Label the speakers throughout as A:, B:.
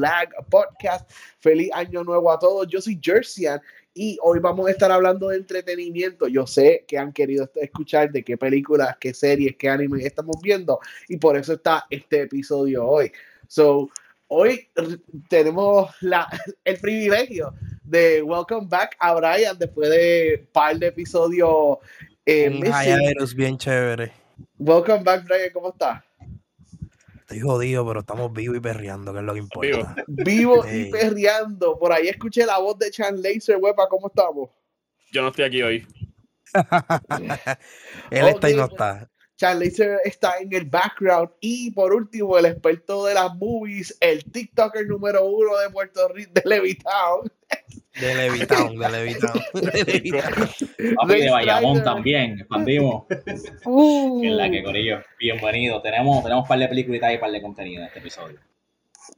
A: Lag Podcast. Feliz año nuevo a todos. Yo soy Jerseyan y hoy vamos a estar hablando de entretenimiento. Yo sé que han querido escuchar de qué películas, qué series, qué anime estamos viendo y por eso está este episodio hoy. So, hoy tenemos la, el privilegio de welcome back a Brian después de un par de episodios.
B: Eh, bien chévere.
A: Welcome back, Brian, ¿cómo estás?
B: Estoy jodido, pero estamos vivos y perreando, que es lo que importa.
A: Vivo, y perreando. Por ahí escuché la voz de Chan Laser, huepa, ¿cómo estamos?
C: Yo no estoy aquí hoy.
B: Él está y no está.
A: Chan Laser está en el background. Y por último, el experto de las movies, el TikToker número uno de Puerto Rico, de Levitown.
B: De Levitown, de Levitown.
D: Papi de Bayamón también, expandimos. Uh. En la que, Corillo, bienvenido. Tenemos, tenemos un par de películas y un par de contenido en este episodio.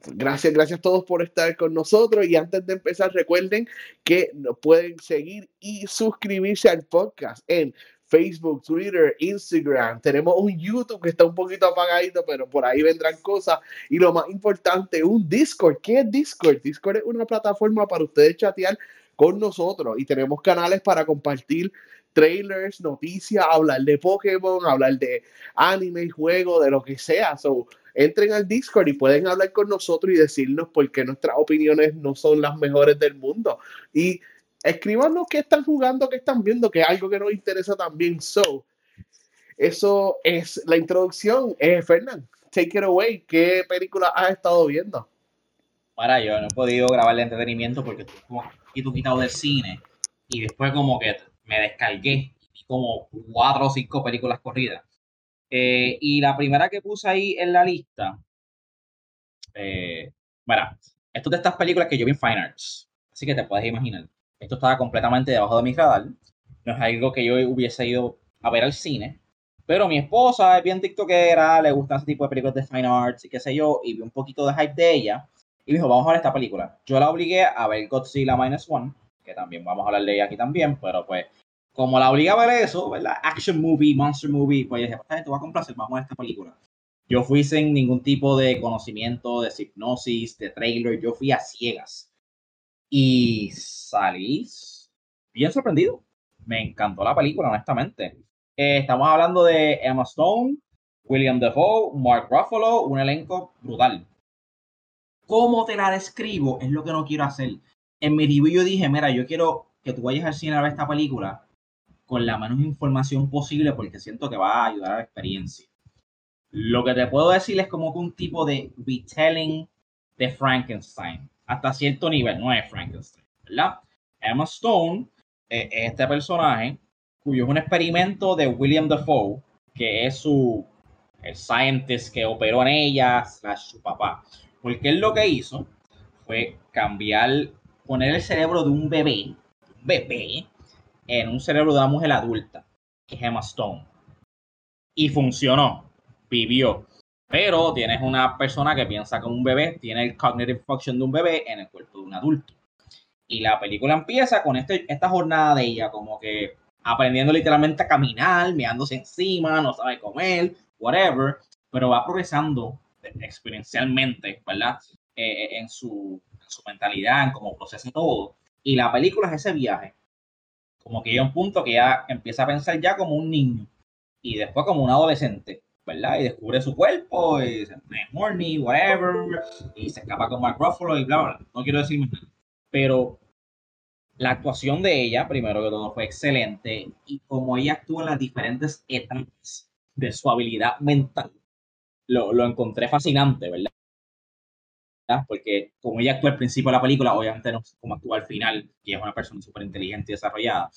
A: Gracias, gracias a todos por estar con nosotros. Y antes de empezar, recuerden que nos pueden seguir y suscribirse al podcast en Facebook, Twitter, Instagram. Tenemos un YouTube que está un poquito apagadito, pero por ahí vendrán cosas. Y lo más importante, un Discord. ¿Qué es Discord? Discord es una plataforma para ustedes chatear con nosotros y tenemos canales para compartir trailers, noticias, hablar de Pokémon, hablar de anime, juego, de lo que sea. So, entren al Discord y pueden hablar con nosotros y decirnos por qué nuestras opiniones no son las mejores del mundo. Y escríbanos qué están jugando, qué están viendo, que es algo que nos interesa también. So, eso es la introducción. Eh, Fernán, take it away. ¿Qué película has estado viendo?
D: Para, yo no he podido grabar el entretenimiento porque estoy como quitado del cine y después como que me descargué como cuatro o cinco películas corridas. Eh, y la primera que puse ahí en la lista, eh, esto es de estas películas que yo vi en Fine Arts, así que te puedes imaginar. Esto estaba completamente debajo de mi radar. No es algo que yo hubiese ido a ver al cine. Pero mi esposa es bien tiktokera, le gusta ese tipo de películas de fine arts y qué sé yo, y vi un poquito de hype de ella. Y dijo, vamos a ver esta película. Yo la obligué a ver Godzilla Minus One, que también vamos a hablar de ella aquí también, pero pues, como la obliga a ver eso, ¿verdad? Action movie, monster movie, pues yo dije, pues, te voy a complacer, vamos a ver esta película. Yo fui sin ningún tipo de conocimiento, de hipnosis, de trailer, yo fui a ciegas. Y salí bien sorprendido. Me encantó la película, honestamente. Eh, estamos hablando de Emma Stone, William Defoe, Mark Ruffalo, un elenco brutal. ¿Cómo te la describo? Es lo que no quiero hacer. En mi review yo dije, mira, yo quiero que tú vayas al cine a ver esta película con la menos información posible porque siento que va a ayudar a la experiencia. Lo que te puedo decir es como que un tipo de retelling de Frankenstein hasta cierto nivel, no es Frankenstein, ¿verdad? Emma Stone es este personaje cuyo es un experimento de William Dafoe, que es su el scientist que operó en ella, slash su papá. Porque él lo que hizo fue cambiar, poner el cerebro de un bebé, un bebé, en un cerebro de una mujer adulta, que es Emma Stone. Y funcionó, vivió. Pero tienes una persona que piensa como un bebé, tiene el cognitive function de un bebé en el cuerpo de un adulto. Y la película empieza con este, esta jornada de ella, como que aprendiendo literalmente a caminar, meándose encima, no sabe comer, whatever, pero va progresando exponencialmente, ¿verdad? Eh, eh, en, su, en su mentalidad, en cómo procesa todo. Y la película es ese viaje. Como que llega un punto que ya empieza a pensar ya como un niño y después como un adolescente. ¿Verdad? Y descubre su cuerpo, y se horny, whatever, y se escapa con Mark Ruffalo y bla, bla, No quiero decir nada. Pero la actuación de ella, primero que todo, fue excelente. Y como ella actúa en las diferentes etapas de su habilidad mental, lo, lo encontré fascinante, ¿verdad? Porque como ella actúa al principio de la película, obviamente no sé cómo actúa al final, que es una persona súper inteligente y desarrollada.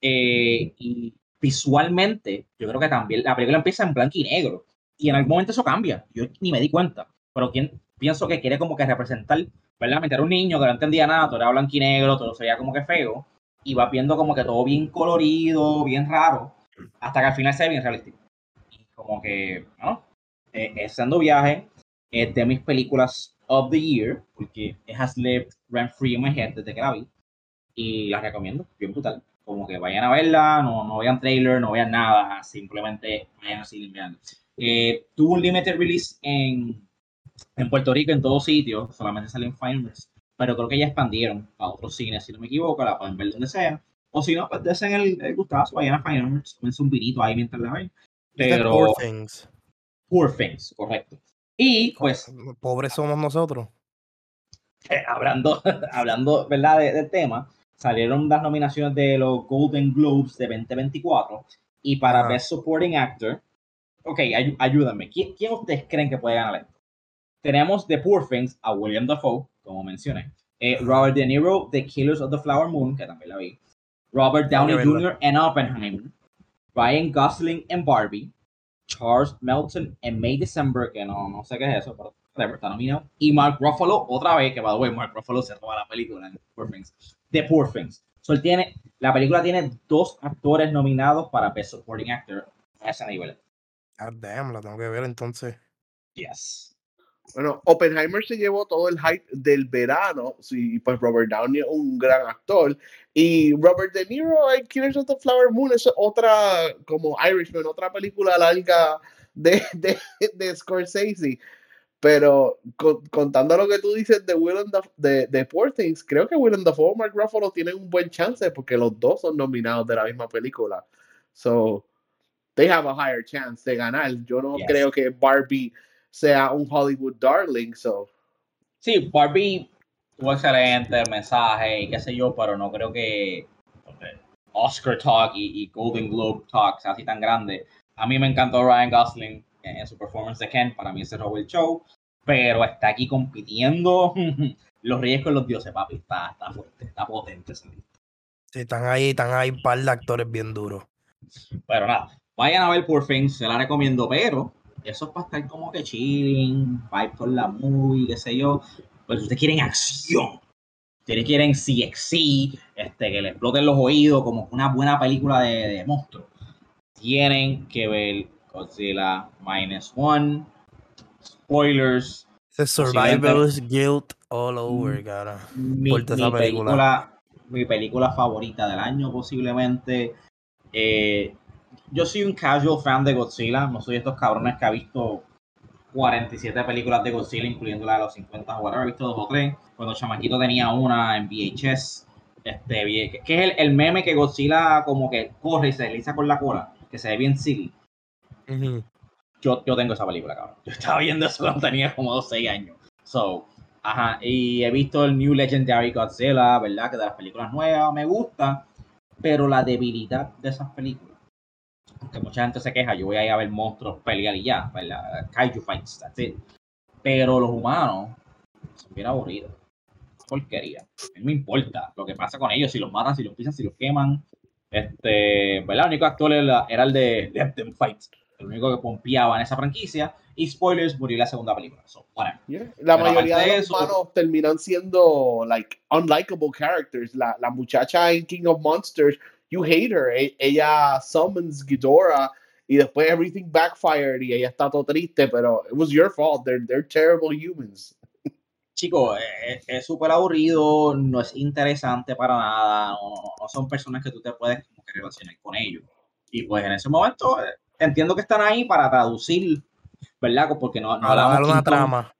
D: Eh, y visualmente, yo creo que también la película empieza en blanco y negro. Y en algún momento eso cambia. Yo ni me di cuenta. Pero quien, pienso que quiere como que representar, ¿verdad? Meter a un niño que no entendía nada, todo era blanco y negro, todo se veía como que feo. Y va viendo como que todo bien colorido, bien raro. Hasta que al final se ve bien realístico. Y como que, ¿no? Eh, es viaje. Es de mis películas of the year. Porque it has lived rent free in my head desde que la vi. Y la recomiendo. Bien brutal como que vayan a verla, no, no vean trailer, no vean nada, simplemente vayan así vean. Eh, tuvo un limited release en, en Puerto Rico, en todos sitios, solamente salió en Fireworks, pero creo que ya expandieron a otros cines, si no me equivoco, la pueden ver donde sea. O si no, pues desen el, el gustazo, vayan a Fireworks, comienza un vinito ahí mientras la ven. Pero,
B: Poor Things.
D: Poor Things, correcto. Y pues,
B: Pobres somos nosotros.
D: eh, hablando, hablando ¿verdad? De- del tema, salieron las nominaciones de los Golden Globes de 2024 y para. Best Supporting Actor, ok, ay- ayúdenme, ¿quién, quién ustedes creen que puede ganar esto? Tenemos The Poor Things a William Dafoe, como mencioné, eh, Robert De Niro, The Killers of the Flower Moon, que también la vi, Robert Downey. Jr. en Oppenheimer, Ryan Gosling en Barbie, Charles Melton en May December, que no, no sé qué es eso, pero está nominado. Y Mark Ruffalo, otra vez, que the way, Mark Ruffalo se roba la película en Poor Things. The Poor Things. So, él tiene, la película tiene dos actores nominados para Best Supporting Actor a ese nivel.
B: God damn, la tengo que ver entonces.
D: Yes.
A: Bueno, Oppenheimer se llevó todo el hype del verano, sí, pues Robert Downey es un gran actor, y Robert De Niro en Killers of the Flower Moon es otra, como Irishman, otra película larga de, de, de Scorsese, pero con- contando lo que tú dices de Willem Daf- de, de Poor Things, creo que Willem Dafoe y Mark Ruffalo tienen un buen chance porque los dos son nominados de la misma película, so they have a higher chance de ganar, yo no
D: Yes.
A: creo que Barbie sea un Hollywood darling, so
D: Sí, Barbie tuvo excelente el mensaje y qué sé yo, pero no creo que Oscar Talk y, y Golden Globe Talk sea así tan grande. A mí me encantó Ryan Gosling en, su performance de Ken, para mí se robó el show, pero está aquí compitiendo los reyes con los dioses, papi, está, está fuerte, está potente ese.
B: Sí, están ahí, están ahí un par de actores bien duros.
D: Pero nada, vayan a ver Poor Things, se la recomiendo, pero eso es para estar como que chilling, vibe con la movie, qué sé yo. Pero si ustedes quieren acción, ustedes quieren CXC, este, que le exploten los oídos como una buena película de, de monstruos, tienen que ver Godzilla Minus One, spoilers, Posiblemente-
B: Survivor's Guilt all over,
D: Mm.
B: cara.
D: mi,
B: película.
D: película, mi película favorita del año posiblemente. Eh, yo soy un casual fan de Godzilla, no soy de estos cabrones que ha visto 47 películas de Godzilla, incluyendo la de los 50 o whatever, he visto dos o tres. Cuando Chamaquito tenía una en VHS, este, que que es el, el meme que Godzilla como que corre y se desliza con la cola, que se ve bien silly.
B: Ujú.
D: Yo, yo tengo esa película, cabrón. Yo estaba viendo eso cuando tenía como 2 6 años. So, ajá, y he visto el New Legendary Godzilla, ¿verdad? Que de las películas nuevas me gusta, pero la debilidad de esas películas, aunque mucha gente se queja, yo voy a ir a ver monstruos pelear y ya, ¿verdad? Kaiju fights, that's it. Pero los humanos son bien aburridos. Porquería. A mí me importa lo que pasa con ellos, si los matan, si los pisan, si los queman. Este, ¿verdad? El único actor era, el de Let Them Fight, el único que pompeaba en esa franquicia. Y spoilers, murió la segunda película. So.
A: Yeah. La mayoría de los humanos terminan siendo like unlikable characters. La, la muchacha en King of Monsters, you hate her. E- ella summons Ghidorah y después everything backfired y ella está todo triste, pero it was your fault. They're, they're terrible humans.
D: Chicos, es- es súper aburrido, no es interesante para nada, no, no- no son personas que tú te puedes como que relacionar con ellos. Y pues en ese momento eh, entiendo que están ahí para traducir, ¿verdad? Porque no, no
B: Para
D: hablamos
B: una trama.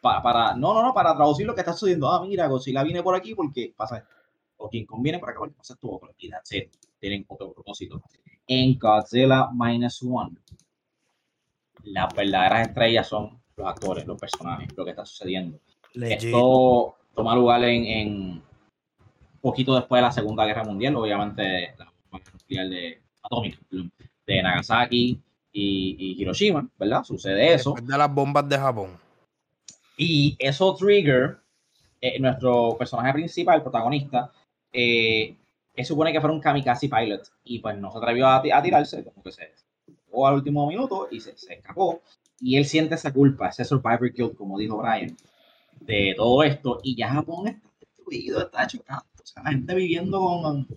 D: pa- para, no, no, no, para traducir lo que está sucediendo. Ah, mira, Godzilla viene por aquí porque pasa esto. O King Kong viene por acá porque pasa esto otro. Y that's it. Tienen otro propósito. En Godzilla Minus One, las verdaderas estrellas son los actores, los personajes, lo que está sucediendo.
B: Legit.
D: Esto toma lugar en, en poquito después de la Segunda Guerra Mundial, obviamente la bomba nuclear de atómica de Nagasaki y, y Hiroshima, ¿verdad? Sucede eso.
B: Después de las bombas de Japón.
D: Y eso trigger eh, nuestro personaje principal, el protagonista, eh, él supone que fuera un kamikaze pilot y pues no se atrevió a, ti- a tirarse, como que se llegó al último minuto y se, se escapó. Y él siente esa culpa, ese survivor guilt, como dijo Brian, de todo esto. Y ya Japón está destruido, está chocado. O sea, la gente viviendo con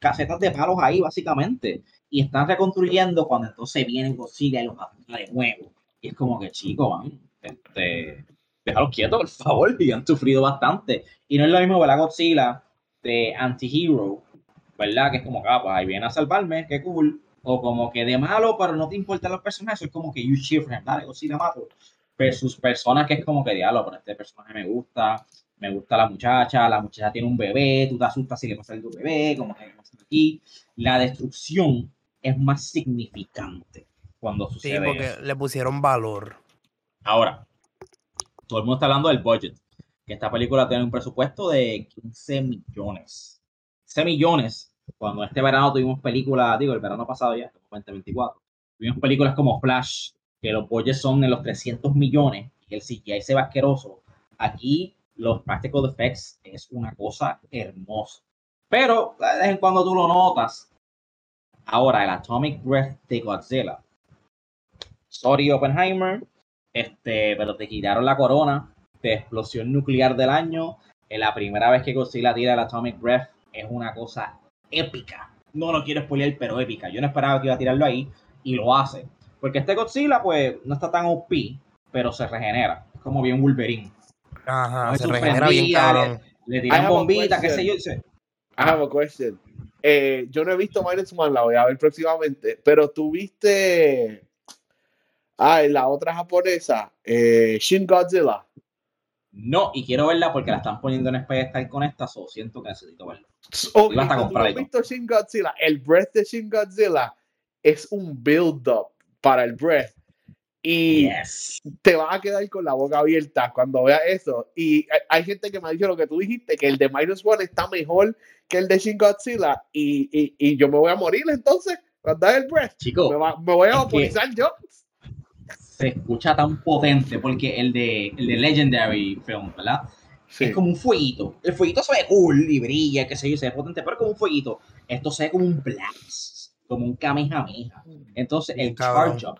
D: casetas de palos ahí, básicamente. Y están reconstruyendo cuando entonces vienen Godzilla y los ataca de nuevo. Y es como que, chico, man, este, déjalos quietos, por favor, y han sufrido bastante. Y no es lo mismo ver a Godzilla de anti-hero, ¿verdad? Que es como ah, pues ahí viene a salvarme, qué cool. O como que de malo, pero no te importan los personajes, es como que you cheer for him, dale, Godzilla mato. versus personas que es como que diablo, pero este personaje me gusta, me gusta la muchacha, la muchacha tiene un bebé, tú te asustas si le pasa a tu bebé, como que aquí. La destrucción es más significante cuando
B: Sí,
D: sucede
B: porque
D: eso.
B: le pusieron valor.
D: Ahora, todo el mundo está hablando del budget, que esta película tiene un presupuesto de 15 millones. 15 millones, cuando este verano tuvimos películas, digo, el verano pasado ya, 2024, tuvimos películas como Flash, que los budgets son en los 300 millones, y el CGI se ve asqueroso. Aquí los practical effects es una cosa hermosa. Pero de vez en cuando tú lo notas. Ahora, el Atomic Breath de Godzilla. Sorry, Oppenheimer, este, pero te quitaron la corona de explosión nuclear del año. Es la primera vez que Godzilla tira el Atomic Breath. Es una cosa épica. No lo quiero spoiler, pero épica. Yo no esperaba que iba a tirarlo ahí y lo hace. Porque este Godzilla, pues, no está tan OP, pero se regenera. Es como bien Wolverine.
B: Ajá, se regenera bien cabrón.
D: Le
A: I
D: tiran bombitas, qué sé yo.
A: I have a question. Eh, yo no he visto Minus One, la voy a ver próximamente, pero tú viste. Ah, en la otra japonesa, eh, Shin Godzilla.
D: No, y quiero verla porque la están poniendo en pedestal con esta, so siento que necesito verla.
A: Ok,
D: Iba hasta
A: tú has visto Shin Godzilla, el breath de Shin Godzilla es un build-up para el breath. Y
D: Yes.
A: te vas a quedar con la boca abierta cuando veas eso. Y hay- hay gente que me ha dicho lo que tú dijiste, que el de Minus One está mejor que el de Shin Godzilla. Y, y, y yo me voy a morir entonces cuando haga el breath. Me,
D: Chico,
A: va- me voy a vaporizar yo.
D: se escucha tan potente porque el de, el de Legendary Film, ¿verdad?
A: Sí.
D: Es como un fueguito. El fueguito se ve cool y brilla, qué sé yo, se ve potente, pero es como un fueguito. Esto se ve como un blast, como un kamehameha. Entonces, el
B: Cabrón.
D: charge up.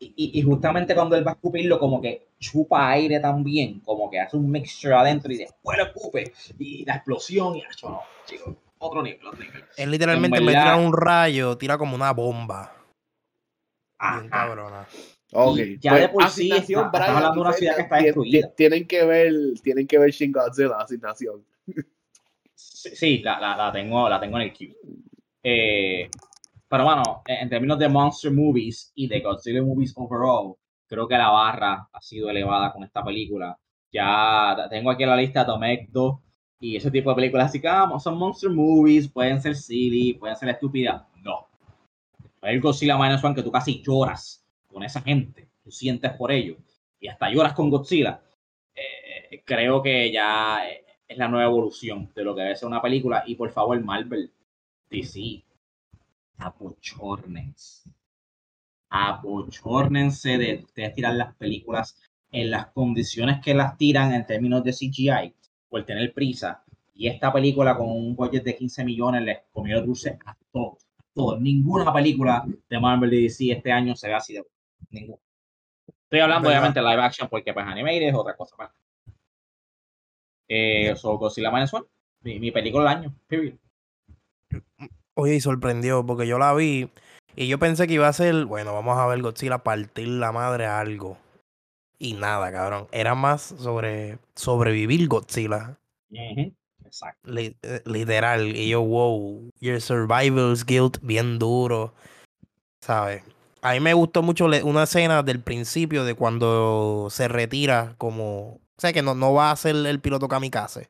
D: Y, y- y justamente cuando él va a escupirlo, como que chupa aire también, como que hace un mixture adentro y después lo escupe. Y la explosión, y acho, no, chicos, otro nivel, otro nivel.
B: Él literalmente
D: verdad-
B: tirar un rayo, tira como una bomba. Bien
D: Ajá.
B: cabrona.
A: Ok,
D: Y ya
A: pues,
D: de por sí está- hablando de una ciudad que está destruida.
A: tien- Tienen que ver, tienen que ver Shin Godzilla, asignación.
D: Sí, sí, la, la, la tengo, la tengo en el queue. Eh, pero bueno, en, en términos de monster movies y de Godzilla movies overall, creo que la barra ha sido elevada con esta película. Ya tengo aquí la lista Domec 2 y ese tipo de películas, así que ah, son monster movies, pueden ser silly, pueden ser estúpidas. No. El Godzilla Minus One que tú casi lloras con esa gente, tú sientes por ello y hasta lloras con Godzilla. Eh, creo que ya eh, es la nueva evolución de lo que debe ser una película. Y por favor, Marvel, DC, apochórnense. Apochórnense de ustedes tirar las películas en las condiciones que las tiran en términos de CGI, por tener prisa. Y esta película con un budget de 15 millones les comió dulce a todos. a todos. Ninguna película de Marvel y DC este año se ve así de ninguna. Estoy hablando
B: ¿Verdad?
D: obviamente live action porque pues animated es otra cosa. pues. Eh, so Godzilla Minus One, mi, mi película del año, period.
B: Oye, y sorprendió porque yo la vi y yo pensé que iba a ser, bueno, vamos a ver Godzilla partir la madre a algo. Y nada, cabrón. Era más sobre sobrevivir Godzilla.
D: Exacto.
B: li- eh, literal. Y yo, wow, your survival's guilt bien duro. ¿Sabes? A mí me gustó mucho una escena del principio de cuando se retira como... O sea, que no, no va a ser el piloto kamikaze.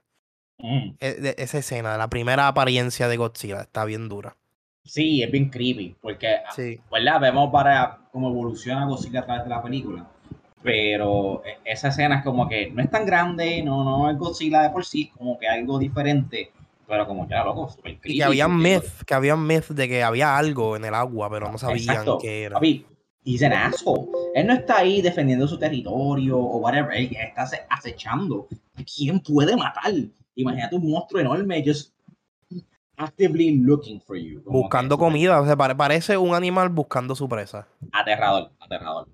D: Ujú.
B: E- de- esa escena, la primera apariencia de Godzilla, está bien dura.
D: Sí, es bien creepy, porque
B: Sí.
D: ¿verdad? Vemos para cómo evoluciona Godzilla a través de la película. Pero e- esa escena es como que no es tan grande, no, no es Godzilla de por sí, como que algo diferente. Pero como ya, loco, super creepy.
B: Y que había myth, que había myth de que había algo en el agua, pero no sabían
D: Exacto.
B: qué era.
D: Papi, asshole. Él no está ahí defendiendo su territorio o whatever. Él está ace- acechando. ¿A quién puede matar? Imagínate un monstruo enorme just actively looking for you.
B: Buscando
D: que
B: comida, o sea, pare- parece un animal buscando su presa.
D: Aterrador, aterrador.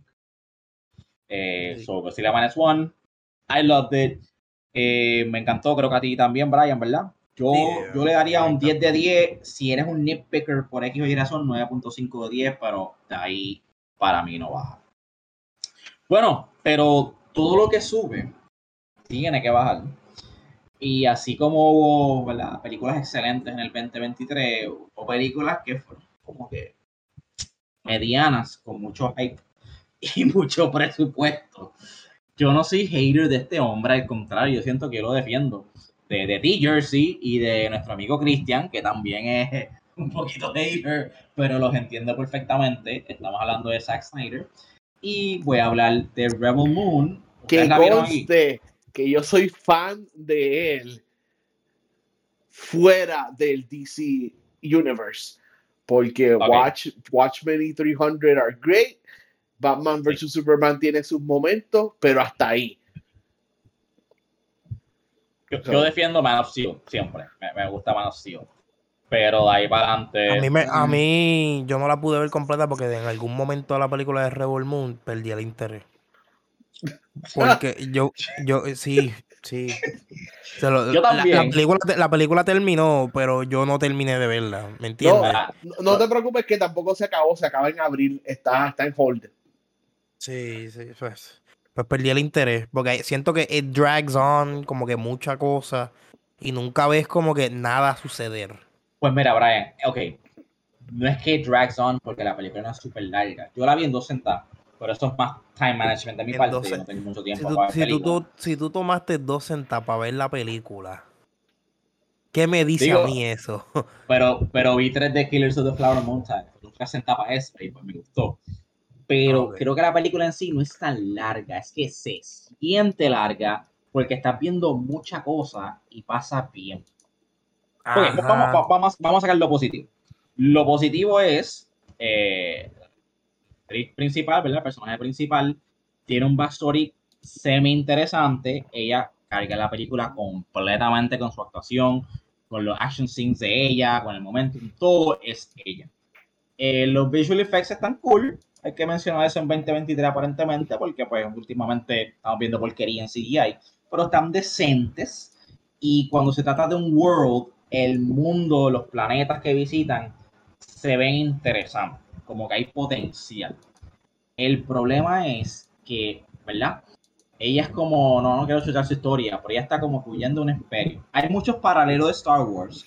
D: Eh,
B: Sí.
D: So, Godzilla Minus One. I loved it. Eh, me encantó, creo que a ti también, Brian, ¿verdad? Yo, yo le daría un 10 de 10. Si eres un nitpicker por X o Y razón, 9.5 de 10, pero de ahí para mí no baja. Bueno, pero todo lo que sube tiene que bajar. Y así como hubo ¿verdad? películas excelentes en el 2023, o películas que fueron como que medianas, con mucho hype, y mucho presupuesto. Yo no soy hater de este hombre, al contrario, yo siento que yo lo defiendo. De, de T-Jersey y de nuestro amigo Christian, que también es un poquito hater, pero los entiendo perfectamente. Estamos hablando de Zack Snyder. Y voy a hablar de Rebel Moon.
A: Que conste que yo soy fan de él fuera del DC Universe. Porque. Watch, Watchmen y 300 are great. Batman vs. Superman tiene sus momentos, pero hasta ahí.
D: Yo, yo defiendo Man of Steel, siempre. Me, me gusta Man of Steel. Pero de ahí para adelante.
B: A mí, me- a mí, yo no la pude ver completa porque en algún momento de la película de Rebel Moon perdí el interés. Porque yo, yo, eh, sí, sí. Lo-
D: Yo
B: la- la,
D: también.
B: película, la película terminó, pero yo no terminé de verla, ¿me entiendes?
D: Ah,
A: no, no te preocupes que tampoco se acabó, se acaba en abril, está, está en hold.
B: Sí, sí, pues, pues perdí el interés, porque siento que it drags on como que mucha cosa y nunca ves como que nada suceder.
D: Pues mira, Brian, ok. No es que drags on porque la película no es súper larga. Yo la vi en dos sentadas. Pero eso es más time management de mi parte. Yo no tengo mucho
B: Si
D: tiempo
B: tú,
D: para ver
B: si tú-
D: películas.
B: tú- si tú tomaste dos centavos para ver la película, ¿qué me dice
D: Digo-
B: a mí eso?
D: Pero, pero vi tres de Killers of the Flower Mountain. Nunca sentaba eso y pues me gustó. Pero creo que la película en sí no es tan larga. Es que se siente larga porque estás viendo mucha cosa y pasa bien. Ok, pues vamos, va- vamos, vamos a sacar lo positivo. Lo positivo es, eh, principal, ¿verdad? El personaje principal tiene un backstory semi interesante. Ella carga la película completamente con su actuación, con los action scenes de ella, con el momento, todo es ella. Eh, los visual effects están cool. Hay que mencionar eso en 2023 aparentemente, porque pues últimamente estamos viendo porquería en CGI, pero están decentes. Y cuando se trata de un world, el mundo, los planetas que visitan, se ven interesantes, como que hay potencial. El problema es que, ¿verdad? Ella es como, no, quiero chutar su historia, pero ella está como huyendo un imperio. Hay muchos paralelos de Star Wars,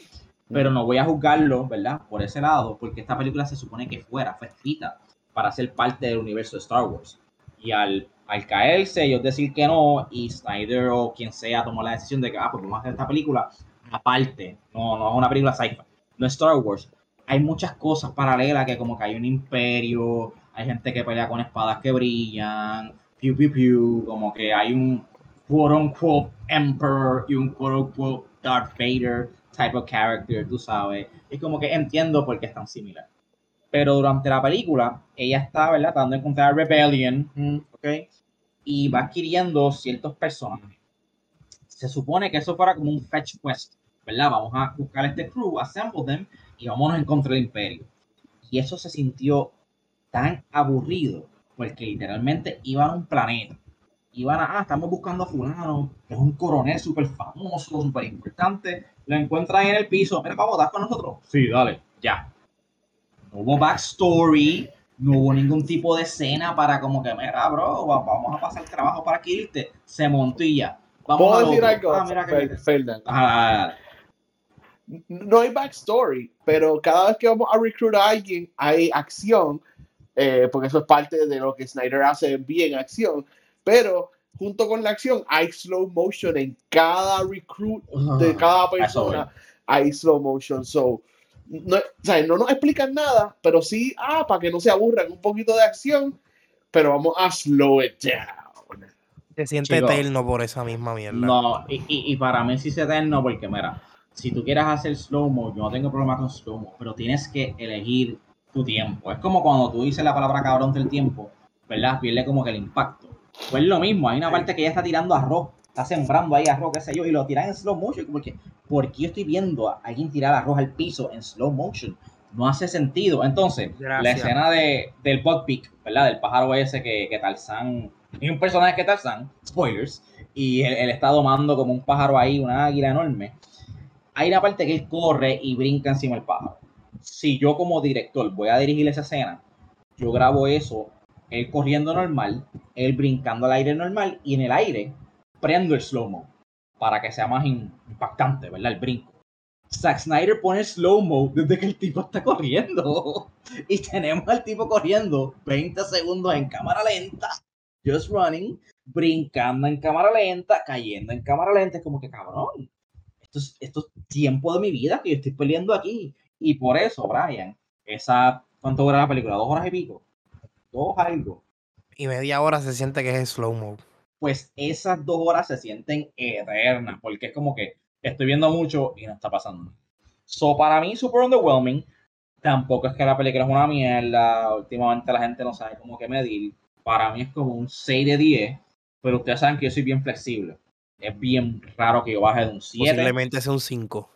D: pero no voy a juzgarlo, ¿verdad? Por ese lado, porque esta película se supone que fuera, fue escrita para ser parte del universo de Star Wars. Y al, al caerse, ellos decir que no, y Snyder o quien sea tomó la decisión de que, ah, pues vamos a hacer esta película aparte, no, no es una película sci-fi, no es Star Wars. Hay muchas cosas paralelas que como que hay un imperio, hay gente que pelea con espadas que brillan, piu piu piu, como que hay un quote unquote emperor y un quote unquote Darth Vader type of character, tú sabes. Es como que entiendo por qué es tan similar. Pero durante la película, ella está, ¿verdad? Tratando de encontrar a Rebellion, ¿ok? Y va adquiriendo ciertos personajes. Se supone que eso fuera como un fetch quest, ¿verdad? Vamos a buscar este crew, assemble them y vámonos en contra del imperio. Y eso se sintió tan aburrido, porque literalmente iban a un planeta. Iban a, ah, estamos buscando a fulano, que es un coronel súper famoso, súper importante. Lo encuentran en el piso, mira, vamos, ¿das con nosotros? Sí, dale, ya. No hubo backstory, no hubo ningún tipo de escena para como que, mira, bro, va- vamos a pasar trabajo para que irte. Se montó y ya. Vamos
A: ¿Puedo
D: al
A: decir algo?
D: Ah, mira que
A: Fer- Fernan?
D: Ah,
A: no hay backstory, pero cada vez que vamos a recluir a alguien hay acción, eh, porque eso es parte de lo que Snyder hace bien acción, pero junto con la acción hay slow motion en cada recruit de cada
D: Eso
A: persona, hay slow motion, so no, o sea, no nos explican nada, pero sí, ah, para que no se aburran, un poquito de acción, pero vamos a slow it down.
B: Se siente
D: Chico,
B: eterno por esa misma mierda.
D: No, y, y, y para mí sí es eterno porque, mira, si tú quieres hacer slow-mo, yo no tengo problema con slow-mo, pero tienes que elegir tu tiempo. Es como cuando tú dices la palabra cabrón del tiempo, ¿verdad? Pierde como que el impacto. Pues es lo mismo, hay una parte que ella está tirando arroz, está sembrando ahí arroz, qué sé yo, y lo tiran en slow motion, porque porque yo estoy viendo a alguien tirar arroz al piso en slow motion. No hace sentido. Entonces, la escena de, del Buckbeak, ¿verdad? Del pájaro ese que, que Tarzán, es un personaje que Tarzán, spoilers, y él, él está domando como un pájaro ahí, una águila enorme. Hay una parte que él corre y brinca encima del pájaro. Si yo como director voy a dirigir esa escena, yo grabo eso, él corriendo normal, él brincando al aire normal, y en el aire prendo el slow-mo para que sea más impactante, ¿verdad? El brinco. Zack Snyder pone slow-mo desde que el tipo está corriendo. Y tenemos al tipo corriendo 20 segundos en cámara lenta, just running, brincando en cámara lenta, cayendo en cámara lenta. Es como que cabrón. Esto es, esto es tiempo de mi vida que yo estoy peleando aquí. Y por eso, Brian, esa. ¿Cuánto dura la película? ¿Dos horas y pico? Dos algo.
B: Y media hora se siente que es slow mo.
D: Pues esas dos horas se sienten eternas, porque es como que estoy viendo mucho y no está pasando nada. So, para mí, super underwhelming. Tampoco es que la película es una mierda. Últimamente la gente no sabe cómo que medir. Para mí es como un 6 de 10. Pero ustedes saben que yo soy bien flexible. Es bien raro que yo baje de un 7.
B: Posiblemente sea un 5.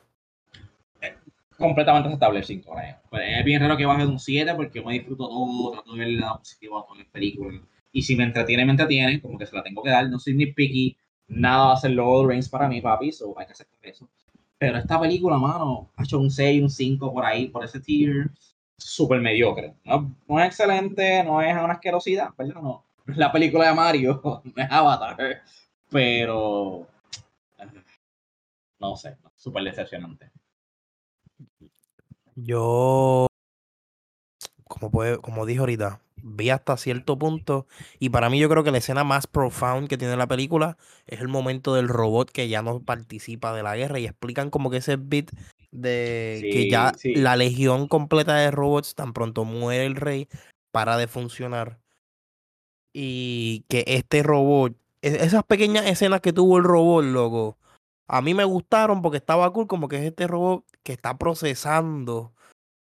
D: Completamente aceptable el 5. Pues es bien raro que baje de un 7 porque yo me disfruto todo. Trato de ver el lado positivo a todas las películas. Y si me entretiene, me entretiene. Como que se la tengo que dar. No soy ni picky. Nada va a ser Lord Rings para mí, papi. So hay que aceptar eso. Pero esta película, mano, ha hecho un 6, un 5 por ahí, por ese tier. Súper mediocre. No, no, es excelente, no es una asquerosidad, ¿verdad? No. La película de Mario, no es Avatar. Pero. No sé, súper decepcionante.
B: Yo. Como, puede, como dije ahorita, vi hasta cierto punto. Y para mí, yo creo que la escena más profound que tiene la película es el momento del robot que ya no participa de la guerra. Y explican como que ese bit de sí, que ya sí. la legión completa de robots, tan pronto muere el rey, para de funcionar. Y que este robot, esas pequeñas escenas que tuvo el robot, loco, a mí me gustaron porque estaba cool, como que es este robot que está procesando,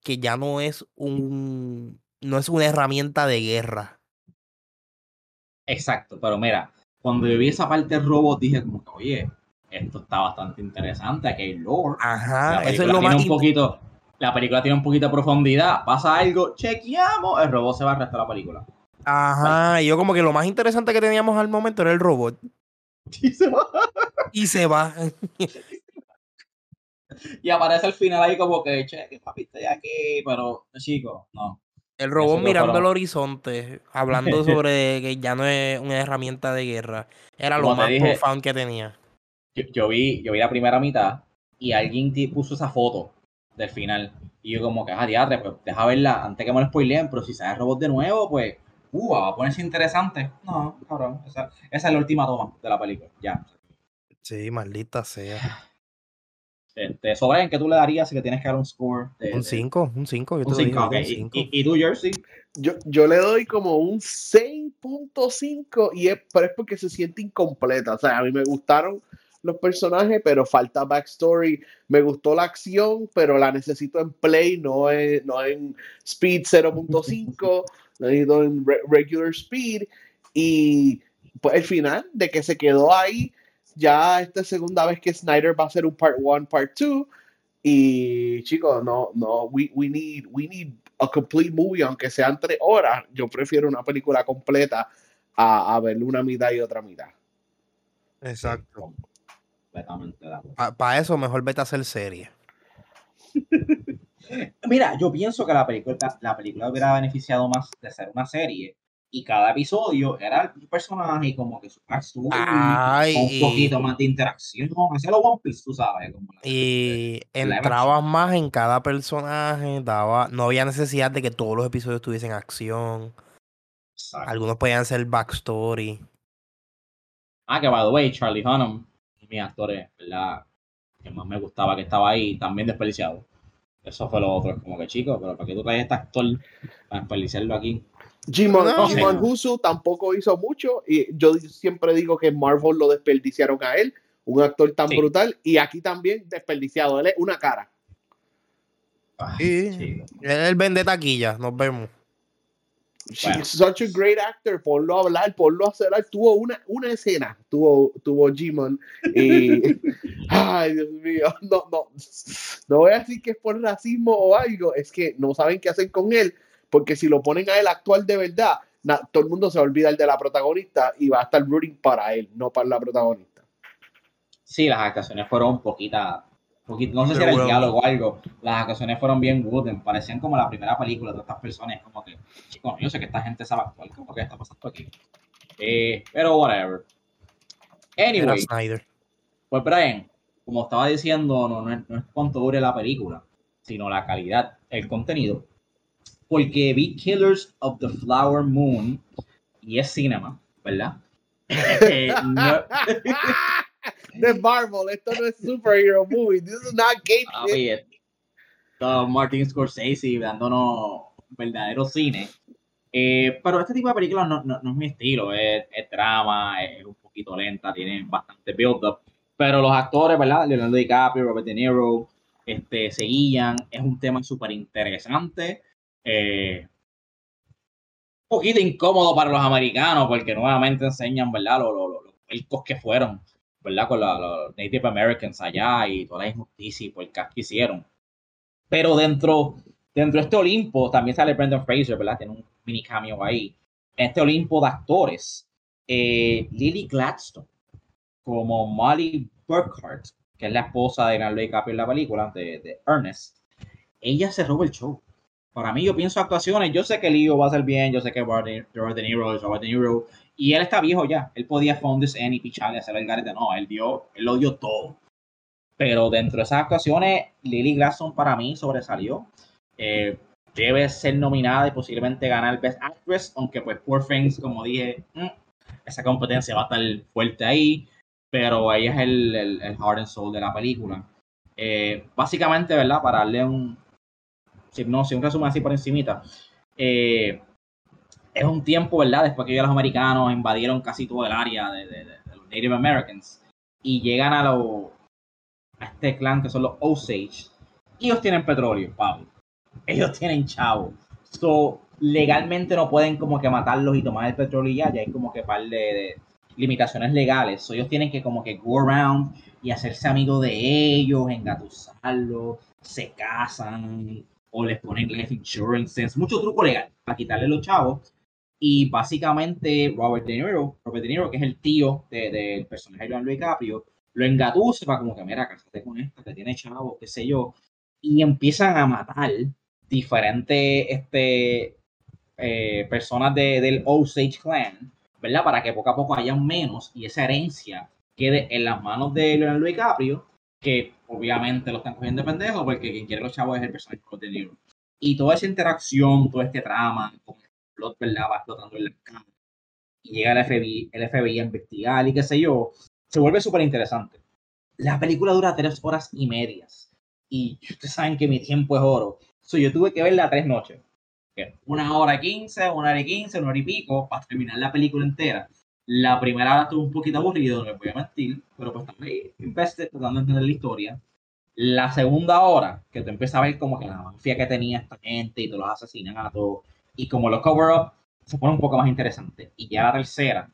B: que ya no es un no es una herramienta de guerra.
D: Exacto, pero mira, cuando yo vi esa parte del robot dije como que, oye, esto está bastante interesante, aquí hay lore.
B: Ajá, eso es lo más
D: un poquito, La película tiene un poquito de profundidad, pasa algo, chequeamos, el robot se va al resto de la película.
B: Ajá, y yo como que lo más interesante que teníamos al momento era el robot.
D: Y se va.
B: Y se va.
D: y aparece al final ahí como que, che, que papi estoy aquí, pero chico, no.
B: El robot mirando el horizonte, hablando sobre que ya no es una herramienta de guerra. Era lo más dije, profound que tenía.
D: Yo, yo, vi, yo vi la primera mitad y alguien puso esa foto del final. Y yo como que, ah, diadre, pues deja verla antes que me lo spoileen, pero si sale el robot de nuevo, pues, uh, va a ponerse interesante. No, cabrón, esa, esa es la última toma de la película, ya.
B: Sí, maldita sea.
D: Este, sobre en qué tú le darías si que tienes que dar un score. De,
B: un 5, un 5.
D: Un 5, ok. ¿Y, y, y tú, Jersey?
A: Yo, yo le doy como un 6.5 y es, pero es porque se siente incompleta. O sea, a mí me gustaron los personajes, pero falta backstory. Me gustó la acción, pero la necesito en play, no en, no en speed 0.5, necesito en re regular speed. Y pues el final de que se quedó ahí ya esta segunda vez que Snyder va a hacer un part 1, part 2. Y chicos, no, no, we, we, need, we need a complete movie, aunque sean tres horas. Yo prefiero una película completa a, a ver una mitad y otra mitad.
B: Exacto. Para pa eso, mejor vete a hacer serie.
D: Mira, yo pienso que la película, la película hubiera beneficiado más de ser una serie y cada episodio era el personaje como que su backstory, un poquito más de interacción, hacía lo One Piece, tú sabes. Como
B: y entrabas más en cada personaje, daba, no había necesidad de que todos los episodios tuviesen acción. Exacto. Algunos podían ser backstory.
D: Ah, que by the way, Charlie Hunnam, mis actores, ¿verdad? Que más me gustaba que estaba ahí, también desperdiciado. Eso fue lo otro, como que chico, pero ¿para qué tú traes este actor para desperdiciarlo aquí?
A: Jimon, no, Husu tampoco hizo mucho y yo siempre digo que Marvel lo desperdiciaron a él, un actor tan sí. brutal y aquí también desperdiciado, él es una cara.
B: Sí, sí. él vende taquilla, nos vemos.
A: Bueno. such a great actor, ponlo a hablar, ponlo a hacer, tuvo una, una escena, tuvo, tuvo Jimon y ay Dios mío, no, no, no voy a decir que es por racismo o algo, es que no saben qué hacer con él, porque si lo ponen a él actual de verdad, na, todo el mundo se va a olvidar de la protagonista y va a estar rooting para él, no para la protagonista.
D: Sí, las actuaciones fueron un poquita, poquito, no sé si era el diálogo o algo, las actuaciones fueron bien good, parecían como la primera película de estas personas, como que, chicos, yo sé que esta gente sabe actuar, como que está pasando aquí. Eh, pero whatever. Anyway, pues Brian, como estaba diciendo, no, no, es, no es cuánto dure la película, sino la calidad, el contenido. Porque vi Killers of the Flower Moon y es cinema, ¿verdad? Eh, no-
A: de Marvel, esto no es superhero movie, this is not gay
D: Ah,
A: shit.
D: uh, Martin Scorsese dándonos verdadero cine. Eh, pero este tipo de películas no, no- no es mi estilo, es, es drama, es un poquito lenta, tiene bastante build-up. Pero los actores, ¿verdad? Leonardo DiCaprio, Robert De Niro, este, seguían, es un tema súper interesante. eh, un poquito incómodo para los americanos porque nuevamente enseñan, ¿verdad? Los, los, los, los que fueron, ¿verdad? Con los Native Americans allá y toda la injusticia y puercas que hicieron. Pero dentro, dentro de este Olimpo también sale Brendan Fraser, ¿verdad? Tiene un mini cameo ahí. En este Olimpo de actores, eh, Lily Gladstone, como Molly Burkhart, que es la esposa de Leonardo DiCaprio en la película, de, de Ernest, ella se roba el show. Para mí, yo pienso actuaciones, yo sé que Leo va a ser bien, yo sé que Robert De Niro es Robert De Niro, y él está viejo ya, él podía phone this y picharle, hacer el garete, no, él dio, él lo dio todo. Pero dentro de esas actuaciones, Lily Gladstone para mí sobresalió. Eh, debe ser nominada y posiblemente ganar Best Actress, aunque pues Poor Things, como dije, mm, esa competencia va a estar fuerte ahí, pero ella es el, el, el heart and soul de la película. Eh, básicamente, ¿verdad? Para darle un, si no, si un resumen así por encimita, eh, es un tiempo, ¿verdad? Después que los americanos invadieron casi todo el área de, los Native Americans y llegan a, lo- a este clan que son los Osage. Ellos tienen petróleo, Pablo. Ellos tienen chavo. So, legalmente no pueden como que matarlos y tomar el petróleo y ya, ya hay como que par de, limitaciones legales. So, ellos tienen que como que go around y hacerse amigos de ellos, engatusarlos, se casan o les ponen life insurances, mucho truco legal para quitarle los chavos. Y básicamente Robert De Niro, Robert De Niro, que es el tío de- del personaje de Leonardo DiCaprio, lo engatusa para como que, mira, cásate con esta que tiene chavos, qué sé yo. Y empiezan a matar diferentes este, eh, personas de- del Osage Clan, ¿verdad? Para que poco a poco hayan menos y esa herencia quede en las manos de Leonardo DiCaprio, que obviamente lo están cogiendo de pendejo porque quien quiere los chavos es el personaje de De Niro. Y toda esa interacción, todo este trama, como el plot, ¿verdad? Va explotando en la cámara. Y llega el FBI, el FBI a investigar y qué sé yo, se vuelve súper interesante. La película dura tres horas y medias. Y ustedes saben que mi tiempo es oro. So, yo tuve que verla tres noches. Una hora quince, una hora y quince, una hora y pico, para terminar la película entera. La primera hora estuvo un poquito aburrido, no me voy a mentir, pero pues también invested tratando de entender la historia. La segunda hora, que tú empiezas a ver como que la mafia que tenía esta gente y todos los asesinatos y como los cover-up, se pone un poco más interesante. Y ya la tercera,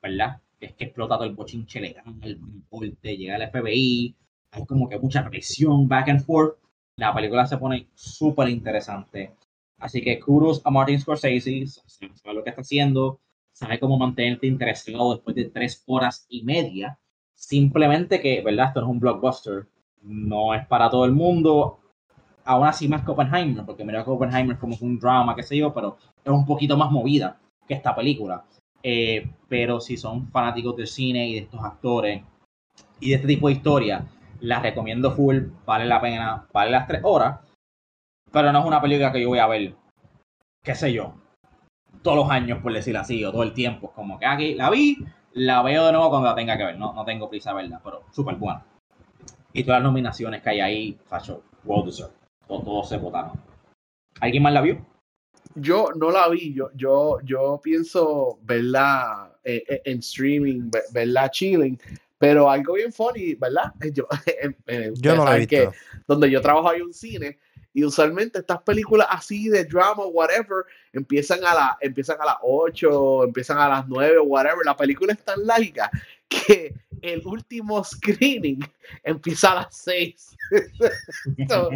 D: ¿verdad? Es que explota todo el bochinche legal, el corte, llega el FBI, hay como que mucha presión, back and forth. La película se pone súper interesante. Así que kudos a Martin Scorsese, sabe lo que está haciendo, sabe cómo mantenerte interesado después de tres horas y media. Simplemente que, ¿verdad? Esto no es un blockbuster, no es para todo el mundo. Aún así más que Oppenheimer, porque mira que Oppenheimer es como un drama, qué sé yo, pero es un poquito más movida que esta película. Eh, pero si son fanáticos del cine y de estos actores y de este tipo de historia, la recomiendo full, vale la pena, vale las tres horas, pero no es una película que yo voy a ver, qué sé yo, todos los años, por decirlo así, o todo el tiempo. Como que aquí la vi, la veo de nuevo cuando la tenga que ver, no, no tengo prisa a verla, pero súper buena. Y todas las nominaciones que hay ahí, facho, well deserved. Todos, todos se votaron. ¿Alguien más la vio?
A: Yo no la vi, yo, yo, yo pienso verla eh, eh, en streaming, ve- verla chilling, pero algo bien funny, ¿verdad? Yo, eh, eh,
B: Yo no la he
A: que donde yo trabajo hay un cine y usualmente estas películas así de drama, whatever, empiezan a, la, empiezan a las 8, empiezan a las 9, whatever. La película es tan larga que el último screening empieza a las 6. So,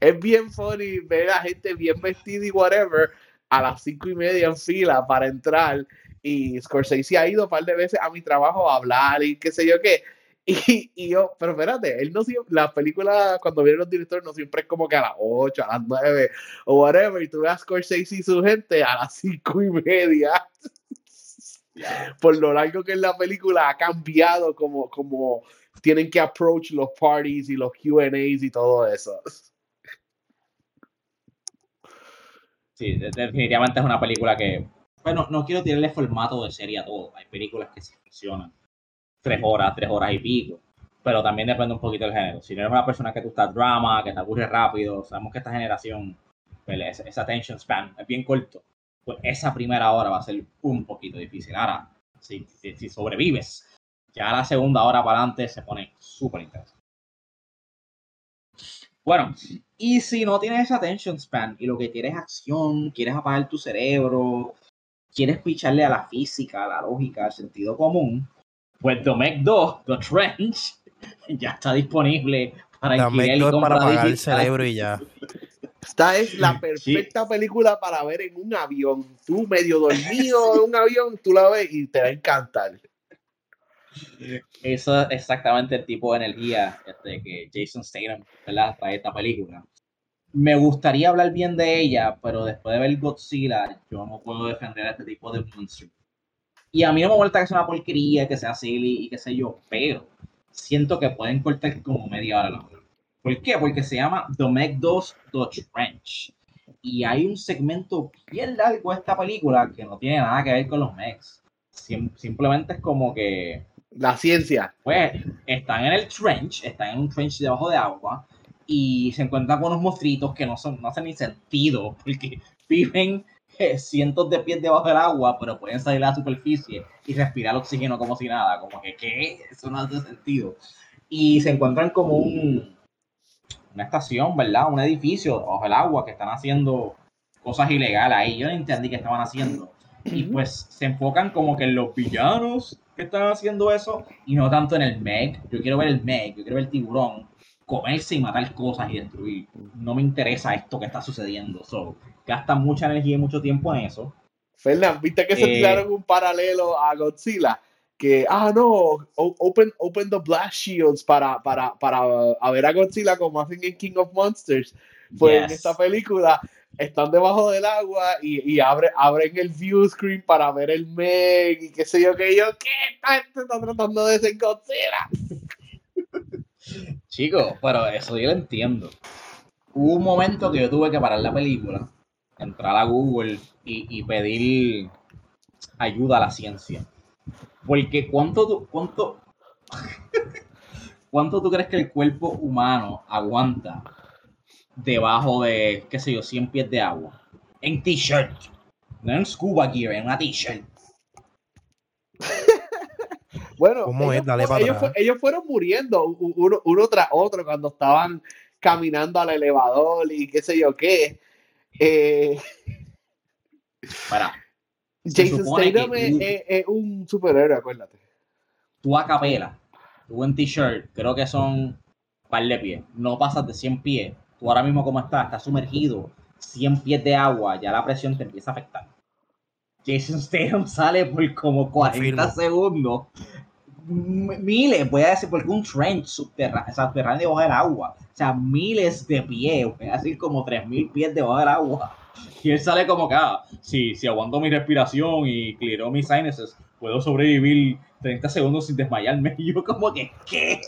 A: es bien funny ver a gente bien vestida y whatever a las cinco y media en fila para entrar. Y Scorsese ha ido un par de veces a mi trabajo a hablar y qué sé yo qué. Y, y yo, pero espérate, él no siempre, la película cuando vienen los directores no siempre es como que a las 8, a las 9 o whatever. Y tú ves a Scorsese y su gente a las cinco y media. Por lo largo que es la película ha cambiado como, como tienen que approach los parties y los QAs y todo eso.
D: Sí, definitivamente es una película que. Bueno, no quiero tirarle formato de serie a todo. Hay películas que sí funcionan. Tres horas, tres horas y pico. Pero también depende un poquito del género. Si no eres una persona que tú estás drama, que te aburre rápido, sabemos que esta generación, pues, esa attention span es bien corto. Pues esa primera hora va a ser un poquito difícil. Ahora, si, si sobrevives, ya la segunda hora para adelante se pone súper interesante. Bueno, y si no tienes esa attention span y lo que quieres es acción, quieres apagar tu cerebro, quieres picharle a la física, a la lógica, al sentido común, pues The Meg 2, The Trench, ya está disponible para
B: The 2 para apagar el cerebro y ya.
A: Esta es la perfecta película para ver en un avión. Tú medio dormido en un avión, tú la ves y te va a encantar.
D: Eso es exactamente el tipo de energía este, que Jason Statham trae esta película. Me gustaría hablar bien de ella, pero después de ver Godzilla, yo no puedo defender a este tipo de monstruo. Y a mí no me molesta que sea una porquería, que sea silly y qué sé yo, pero siento que pueden cortar como media hora la hora. ¿Por qué? Porque se llama The Meg 2 The Trench. Y hay un segmento bien largo de esta película que no tiene nada que ver con los Megs. simplemente es como que
A: la ciencia.
D: Pues están en el trench, están en un trench debajo de agua y se encuentran con unos monstruitos que no, son, no hacen ni sentido porque viven eh, cientos de pies debajo del agua, pero pueden salir a la superficie y respirar oxígeno como si nada. Como que, ¿qué? Eso no hace sentido. Y se encuentran como un, una estación, ¿verdad? Un edificio bajo el agua que están haciendo cosas ilegales ahí. Yo no entendí qué estaban haciendo. Y pues se enfocan como que en los villanos que están haciendo eso y no tanto en el Meg. Yo quiero ver el Meg, yo quiero ver el tiburón comerse y matar cosas y destruir. No me interesa esto que está sucediendo. So, gastan mucha energía y mucho tiempo en eso.
A: Fernán, ¿viste que se eh, tiraron un paralelo a Godzilla? Que, ah, no, open, open the blast shields para, para, para ver a Godzilla como hacen en King of Monsters. Pues en esta película están debajo del agua y, y abre, abren el view screen para ver el Meg y qué sé yo, que yo, ¿qué? Esta está tratando de ser Godzilla.
D: Chicos, pero eso yo lo entiendo. Hubo un momento que yo tuve que parar la película, entrar a Google y, pedir ayuda a la ciencia. Porque cuánto, cuánto, cuánto tú crees que el cuerpo humano aguanta debajo de, qué sé yo, 100 pies de agua. En t-shirt. No en scuba gear, en una t-shirt.
A: bueno, ellos, fueron muriendo uno, tras otro cuando estaban caminando al elevador y qué sé yo qué. Eh,
D: Para.
A: Jason Statham es, un superhéroe, acuérdate.
D: Tú a capela, tú en t-shirt, creo que son un par de pies. No pasas de 100 pies tú ahora mismo como estás, estás sumergido 100 pies de agua, ya la presión te empieza a afectar. Jason Statham sale por como 40 segundos. Miles, voy a decir, porque un trench subterráneo, subterráneo debajo del agua. O sea, miles de pies, voy a decir como 3000 pies debajo del agua. Y él sale como que, ah, si, si aguanto mi respiración y clearó mis sinuses, puedo sobrevivir 30 segundos sin desmayarme. Y yo como que, ¿qué?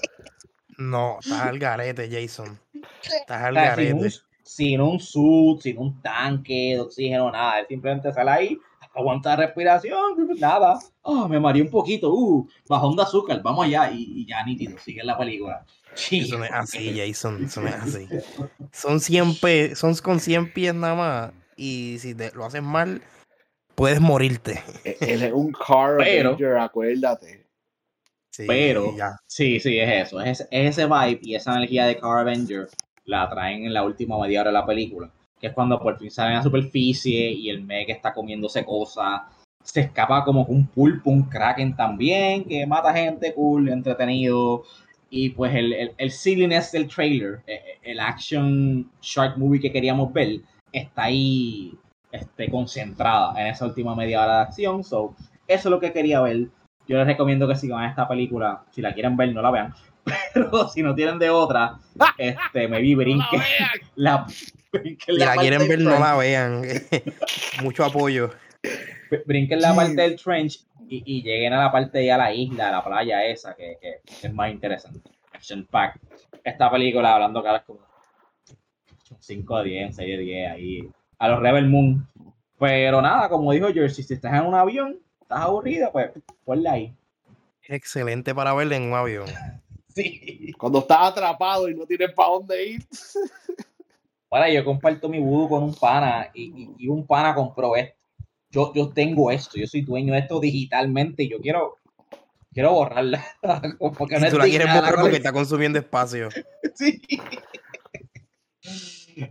B: No, estás al garete, Jason. Estás al garete.
D: Sin un, suit, sin un tanque de oxígeno, nada. Él simplemente sale ahí, aguanta la respiración, nada. Oh, me mareé un poquito, uh, bajón de azúcar, vamos allá. Y, ya nítido, sigue la película.
B: Eso no es así, Jason, eso no es así. Son 100 pies, son con 100 pies nada más. Y si te, lo haces mal, puedes morirte.
A: E-, él es un car Pero, acuérdate
D: pero, sí, sí, es eso. Es, ese vibe y esa energía de Car Avenger la traen en la última media hora de la película. Que es cuando por fin salen a la superficie y el Meg está comiéndose cosas. Se escapa como un pulpo, un kraken también, que mata gente cool, entretenido. Y pues el, el, el silliness del trailer, e, e, el action shark movie que queríamos ver, está ahí este, concentrada en esa última media hora de acción. So, eso es lo que quería ver yo les recomiendo que sigan esta película. Si la quieren ver, no la vean. Pero si no tienen de otra, este, me vi brinque. La,
B: si la, quieren ver, no la vean. Mucho apoyo.
D: Brinquen la parte del trench y, y lleguen a la parte de a la isla, a la playa esa, que, que es más interesante. Action Pack. Esta película, hablando cara, es como 5 de 10, 6 de 10 ahí. A los Rebel Moon. Pero nada, como dijo Jersey, si estás en un avión, estás aburrido, pues ponle ahí.
B: Excelente para verla en un avión.
D: Sí.
A: Cuando estás atrapado y no tienes para dónde ir.
D: Ahora yo comparto mi voodoo con un pana y, y- y un pana compró esto. Yo, yo tengo esto, yo soy dueño de esto digitalmente y yo quiero, quiero borrarla. Como que no
B: tú la
D: es
B: quieres borrar porque está consumiendo espacio.
D: Sí.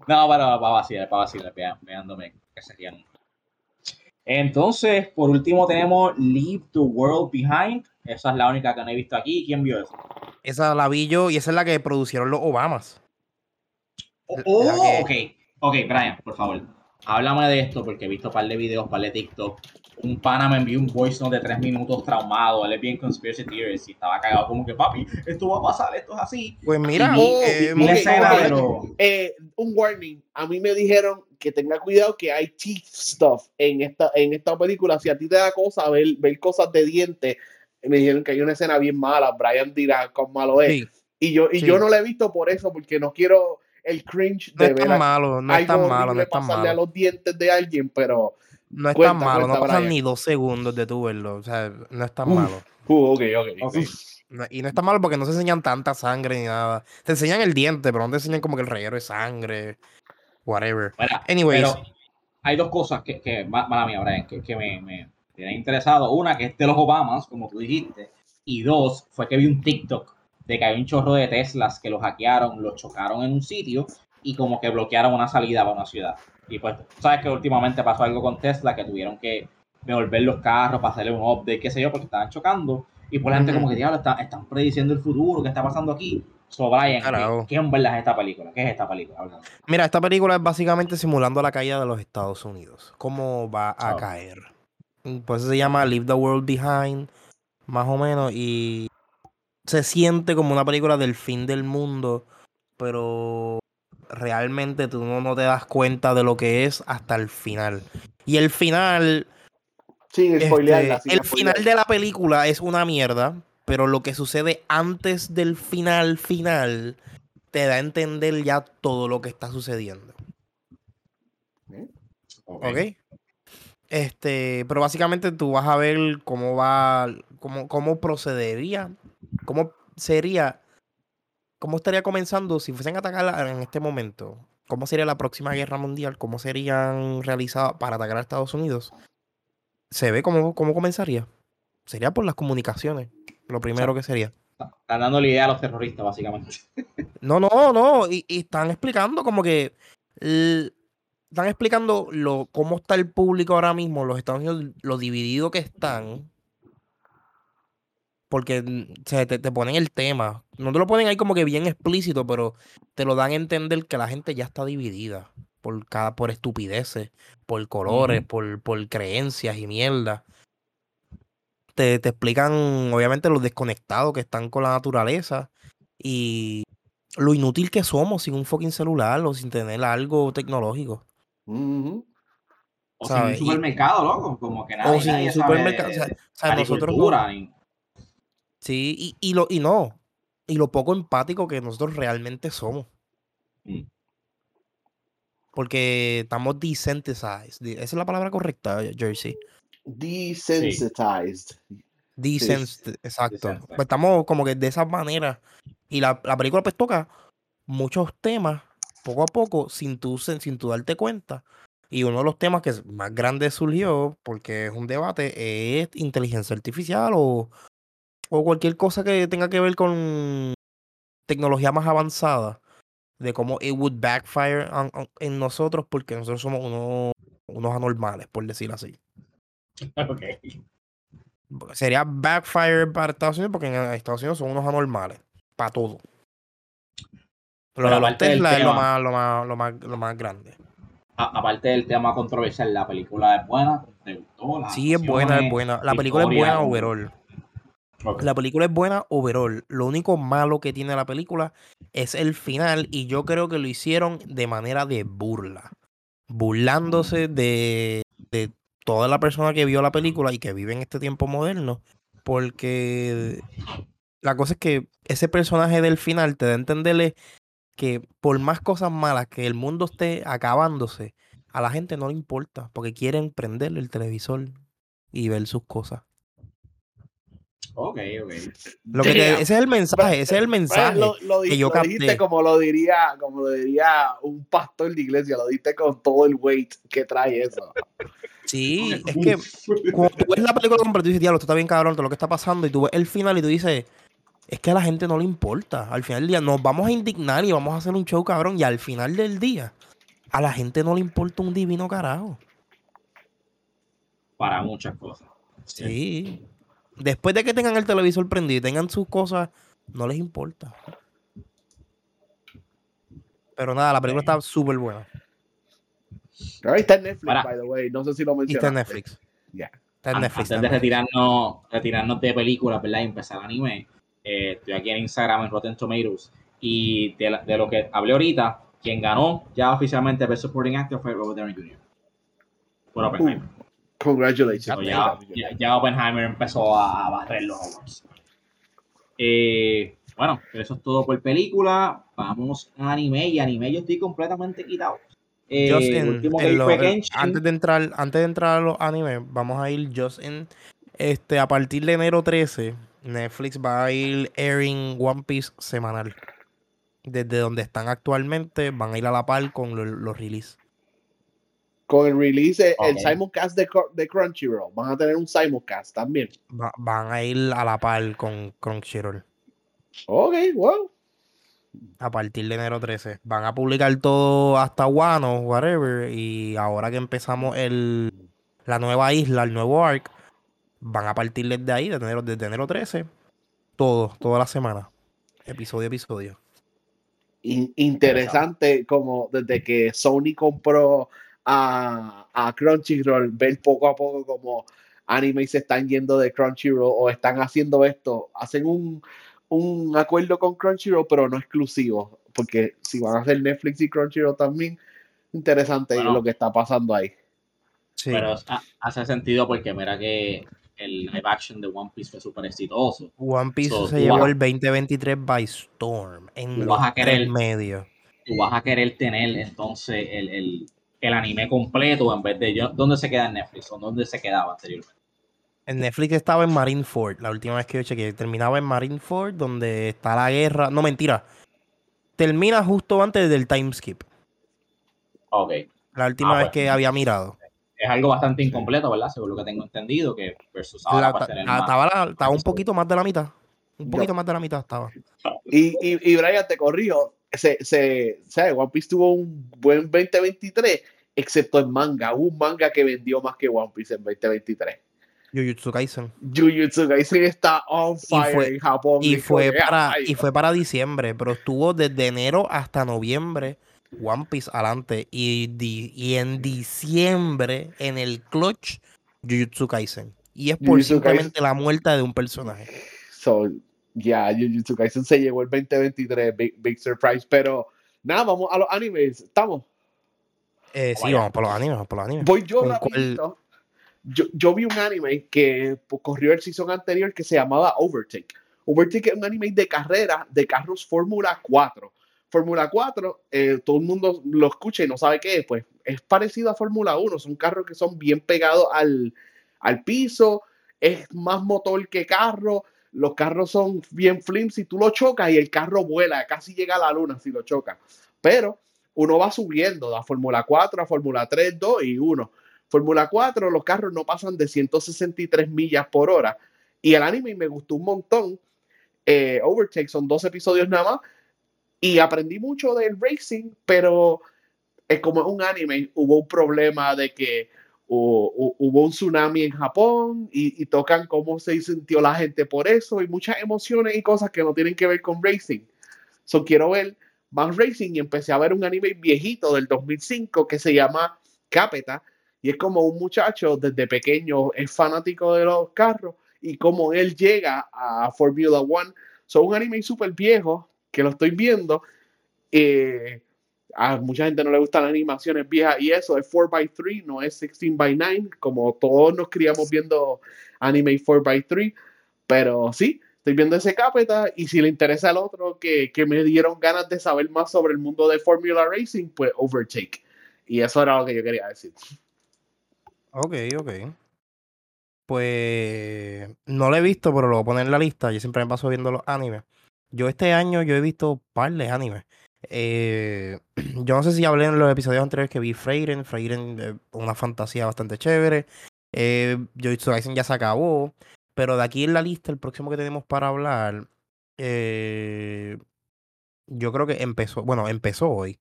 D: No, para, para vacilar, para vacilar, veándome que se rían. Entonces, por último tenemos Leave the World Behind. Esa es la única que no he visto aquí. ¿Quién vio eso?
B: Esa la vi yo y esa es la que producieron los Obamas.
D: Oh,
B: que-
D: ok. Ok, Brian, por favor. Háblame de esto porque he visto un par de videos, un par de TikTok. Un pana me envió un voice note de tres minutos traumado. Él es bien conspiracy theorist y estaba cagado como que, papi, esto va a pasar, esto es así.
B: Pues mira,
D: Y-
A: Oh,
B: eh,
D: escena,
A: ok.
D: pero...
A: Eh, un warning. A mí me dijeron que tenga cuidado que hay teeth stuff en esta, en esta película. Si a ti te da cosa ver, ver cosas de dientes, me dijeron que hay una escena bien mala. Brian dirá con malo es.
B: sí,
A: Y yo, y
B: Sí.
A: yo no la he visto por eso, porque no quiero el cringe
B: no
A: de
B: es tan
A: a-
B: malo, no es tan malo, no es tan
A: pasarle a
B: malo.
A: los dientes de alguien, pero
B: No es
A: Cuenta,
B: tan malo, no pasan
A: Brian.
B: ni dos segundos de tu verlo. O sea, no es tan
A: Uf.
B: malo.
A: uh, ok, ok.
D: Ok.
B: No- Y no es tan malo porque no se enseñan tanta sangre ni nada. Te enseñan el diente, pero no te enseñan como que el reguero de sangre. Whatever.
D: Bueno,
B: Anyways.
D: pero hay dos cosas que, que ma- mala mía, Brian, que, que me, me tienen interesado. Una, que es de los Obamas, como tú dijiste. Y dos, fue que vi un TikTok de que hay un chorro de Teslas que los hackearon, los chocaron en un sitio y como que bloquearon una salida para una ciudad. Y pues, sabes que últimamente pasó algo con Tesla, que tuvieron que devolver los carros para hacerle un update, qué sé yo, porque estaban chocando. Y pues la gente como que, diablo, está- están prediciendo el futuro, ¿qué está pasando aquí? So, Brian. ¿qué, qué en verdad es esta película? ¿Qué es esta película? Háblame.
B: Mira, esta película es básicamente simulando la caída de los Estados Unidos. Cómo va a
D: Oh.
B: caer. Por eso se llama Leave the World Behind, más o menos. Y se siente como una película del fin del mundo, pero realmente tú no, no te das cuenta de lo que es hasta el final. Y el final,
A: Sin
B: este,
A: spoilearla. sin
B: el final de la película es una mierda, pero lo que sucede antes del final final te da a entender ya todo lo que está sucediendo. ¿Ok? Este, pero básicamente tú vas a ver cómo va, cómo, cómo procedería, cómo sería, cómo estaría comenzando si fuesen a atacar en este momento, cómo sería la próxima guerra mundial, cómo serían realizadas para atacar a Estados Unidos. Se ve cómo, cómo comenzaría. Sería por las comunicaciones, lo primero que sería.
D: Están dando la idea a los terroristas, básicamente.
B: No, no, no. Y, y están explicando como que. están explicando lo, cómo está el público ahora mismo, los Estados Unidos, lo dividido que están. Porque mm, se te, te ponen el tema. No te lo ponen ahí como que bien explícito, pero te lo dan a entender que la gente ya está dividida. Por cada, por estupideces, por colores, por, por creencias y mierda. Te, te explican, obviamente, los desconectados que están con la naturaleza. Y lo inútil que somos sin un fucking celular o sin tener algo tecnológico.
D: O sin un supermercado, loco. Como que nadie,
B: o sin un supermercado.
D: de-
B: O sea, nosotros
D: ni-
B: Sí, y, y lo, y no. Y lo poco empático que nosotros realmente somos.
D: Mm.
B: Porque estamos desensitized. Esa es la palabra correcta, Jersey.
A: Desensitized.
B: Desensitized, exacto. Pues estamos como que de esa manera. Y la, la película pues toca muchos temas, poco a poco, sin tú, sin, sin tú darte cuenta. Y uno de los temas que más grande surgió, porque es un debate, es inteligencia artificial o, o cualquier cosa que tenga que ver con tecnología más avanzada. De cómo it would backfire on- on- en nosotros, porque nosotros somos unos, unos anormales, por decirlo así.
D: Ok.
B: Sería backfire para Estados Unidos porque en Estados Unidos son unos anormales. Para todo.
D: Pero aparte del
B: Tesla es lo más, lo, más, lo, más, lo más grande.
D: Aparte del tema controversial, la película es buena. ¿Te gustó?
B: Sí, es buena, es buena. La película es buena overall. La película es buena overall. Lo único malo que tiene la película es el final y yo creo que lo hicieron de manera de burla. Burlándose de, de toda la persona que vio la película y que vive en este tiempo moderno, porque la cosa es que ese personaje del final te da a entenderle que por más cosas malas que el mundo esté acabándose, a la gente no le importa, porque quieren prenderle el televisor y ver sus cosas.
D: Ok, ok.
B: Lo que te- ese es el mensaje, ese es el mensaje.
A: Lo, lo
B: que yo
A: lo dijiste
B: capté.
A: como lo diría, como lo diría un pastor de iglesia, lo diste con todo el weight que trae eso.
B: Sí, es que cuando tú ves la película completa, tú dices, diablo, esto está bien cabrón, todo lo que está pasando, y tú ves el final y tú dices, es que a la gente no le importa. Al final del día nos vamos a indignar y vamos a hacer un show cabrón, y al final del día, a la gente no le importa un divino carajo.
D: Para muchas cosas.
B: Sí. Después de que tengan el televisor prendido y tengan sus cosas, no les importa. Pero nada, la película está súper buena.
A: Ahí está en Netflix,
D: Para.
A: by the way. No sé si lo mencionaste.
B: está en Netflix.
A: Ya.
B: Está en
D: An-
B: Netflix.
D: Antes de retirarnos, retirarnos de películas, ¿verdad? Y empezar anime, eh, estoy aquí en Instagram, en Rotten Tomatoes, y de, la- de lo que hablé ahorita, quien ganó ya oficialmente Best Supporting Actor fue Robert Downey Jr. Por Oppenheimer.
A: Congratulations.
D: Ya, ya- ya Oppenheimer empezó a, barrer los awards. Eh, bueno, eso es todo por película. Vamos a anime, y anime yo estoy completamente quitado. Eh,
B: Just
D: el
B: en- lo- antes de entrar, antes de entrar a los animes, vamos a ir just en este a partir de enero 13, Netflix va a ir airing One Piece semanal. Desde donde están actualmente, van a ir a la par con lo- los releases.
A: Con el release, el
D: Ok.
A: Simoncast de, de Crunchyroll. Van a tener un Simoncast también.
B: Va- van a ir a la par con Crunchyroll.
A: Ok, wow.
B: A partir de enero 13. Van a publicar todo hasta Wano, whatever. Y ahora que empezamos el, la nueva isla, el nuevo arc, van a partir desde ahí, desde enero, desde enero 13. Todo, toda la semana. Episodio a episodio.
A: In- interesante como desde que Sony compró a, a Crunchyroll, ver poco a poco como anime se están yendo de Crunchyroll o están haciendo esto, hacen un, un acuerdo con Crunchyroll, pero no exclusivo, porque si van a hacer Netflix y Crunchyroll también, interesante
D: Bueno.
A: lo que está pasando ahí.
B: Sí.
D: Pero ha- hace sentido porque mira que el live action de One Piece fue súper exitoso.
B: One Piece
D: So,
B: se llevó el 2023 by Storm. En los
D: vas a
B: tres
D: querer-
B: medios.
D: Tú vas a querer tener entonces el, el, el anime completo en vez de yo, ¿dónde se queda en Netflix o dónde se quedaba anteriormente?
B: En Netflix estaba en Marineford, la última vez que yo chequeé. Terminaba en Marineford, donde está la guerra. No, mentira. Termina justo antes del time skip.
D: Ok.
B: La última
D: Ah,
B: vez
D: pues.
B: que había mirado.
D: Es algo bastante incompleto, ¿verdad? Según lo que tengo entendido, que versus ahora
B: La- ta-
D: tener
B: la-
D: más.
B: estaba la- estaba un poquito más de la mitad. Un
A: No.
B: poquito más de la mitad estaba.
A: Y, y, y Brian, te corrijo, se, se, ¿sabes? One Piece tuvo un buen 2023, excepto en manga. Hubo un manga que vendió más que One Piece en 2023.
B: Jujutsu Kaisen.
A: Jujutsu Kaisen está on fire
B: fue-
A: en Japón.
B: Y fue, para,
A: ay,
B: y fue para diciembre, pero estuvo desde enero hasta noviembre One Piece adelante. Y, di- y en diciembre, en el clutch, Jujutsu Kaisen. Y es por
A: Jujutsu
B: simplemente la muerte de un personaje.
A: So, ya, Jujutsu Kaisen se llevó el 2023, big, big surprise. Pero nada, vamos a los animes. ¿Estamos?
B: Eh, sí, vamos por los animes, vamos por los animes.
A: Voy yo rapidito. Yo, yo vi un anime que pues, corrió el season anterior que se llamaba Overtake. Overtake es un anime de carrera de carros Fórmula 4. Fórmula 4, eh, todo el mundo lo escucha y no sabe qué es. Pues es parecido a Fórmula 1. Son carros que son bien pegados al, al piso. Es más motor que carro. Los carros son bien flimsy. Tú lo chocas y el carro vuela. Casi llega a la luna si lo chocas. Pero uno va subiendo de Fórmula 4 a Fórmula 3, 2 y 1. Fórmula 4, los carros no pasan de 163 millas por hora. Y el anime me gustó un montón. Eh, Overtake son dos episodios nada más. Y aprendí mucho del racing, pero es como es un anime, hubo un problema de que hu- hubo un tsunami en Japón y, tocan cómo se sintió la gente por eso y muchas emociones y cosas que no tienen que ver con racing. So quiero ver más racing y empecé a ver un anime viejito del 2005 que se llama Capeta y es como un muchacho desde pequeño es fanático de los carros y como él llega a Formula One. Son un anime súper viejo que lo estoy viendo eh, a mucha gente no le gustan las animaciones viejas y eso es 4x3, no es 16x9, como todos nos criamos viendo anime 4x3, pero sí, estoy viendo ese capeta y si le interesa al otro que, que me dieron ganas de saber más sobre el mundo de Formula Racing, pues Overtake. Y eso era lo que yo quería decir.
B: Ok, ok. Pues no lo he visto, pero lo voy a poner en la lista. Yo siempre me paso viendo los animes. Yo este año yo he visto par de animes. Eh, yo no sé si hablé en los episodios anteriores que vi Freiren. Freiren una fantasía bastante chévere. Eh, Jujutsu ya se acabó. Pero de aquí en la lista, el próximo que tenemos para hablar, eh, yo creo que empezó, bueno, empezó hoy,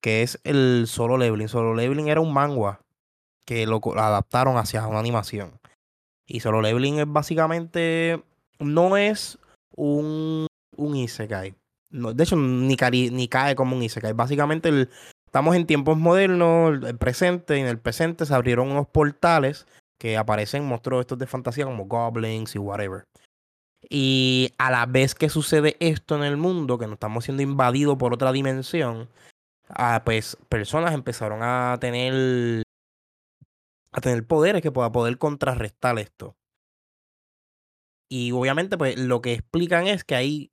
B: que es el Solo Leveling. Solo Leveling era un manga que lo, lo adaptaron hacia una animación. Y Solo Leveling es básicamente, no es un, un Isekai. No, de hecho, ni, cari- ni cae como un Isekai. Básicamente estamos en tiempos modernos, el, el presente, y en el presente se abrieron unos portales que aparecen monstruos estos de fantasía como goblins y whatever. Y a la vez que sucede esto en el mundo, que nos estamos siendo invadidos por otra dimensión, ah, pues personas empezaron a tener a tener poderes que pueda poder contrarrestar esto. Y obviamente, pues lo que explican es que hay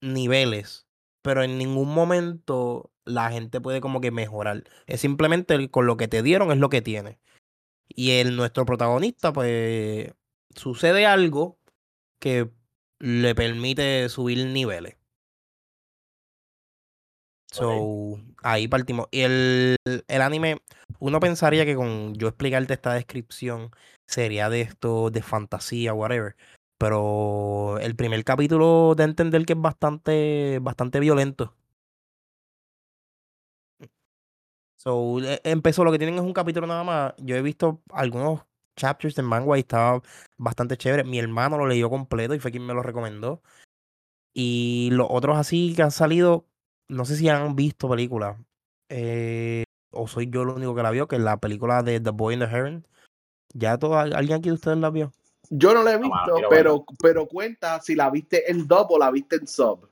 B: niveles, pero en ningún momento la gente puede como que mejorar. Es simplemente el- con lo que te dieron es lo que tiene. Y el nuestro protagonista, pues sucede algo que le permite subir niveles. So, ahí partimos. Y el, el anime, uno pensaría que con yo explicarte esta descripción sería de esto, de fantasía, whatever. Pero el primer capítulo de entender que es bastante, bastante violento. So, e- empezó, lo que tienen es un capítulo nada más. Yo he visto algunos chapters en manga y estaba bastante chévere. Mi hermano lo leyó completo y fue quien me lo recomendó. Y los otros así que han salido, no sé si han visto películas. eh, o soy yo el único que la vio, que es la película de The Boy in the Heron. ¿Ya todo, alguien aquí de ustedes la vio?
A: Yo no la he
D: No, mano,
A: visto, pero, pero cuenta si la viste en dub o la viste en sub.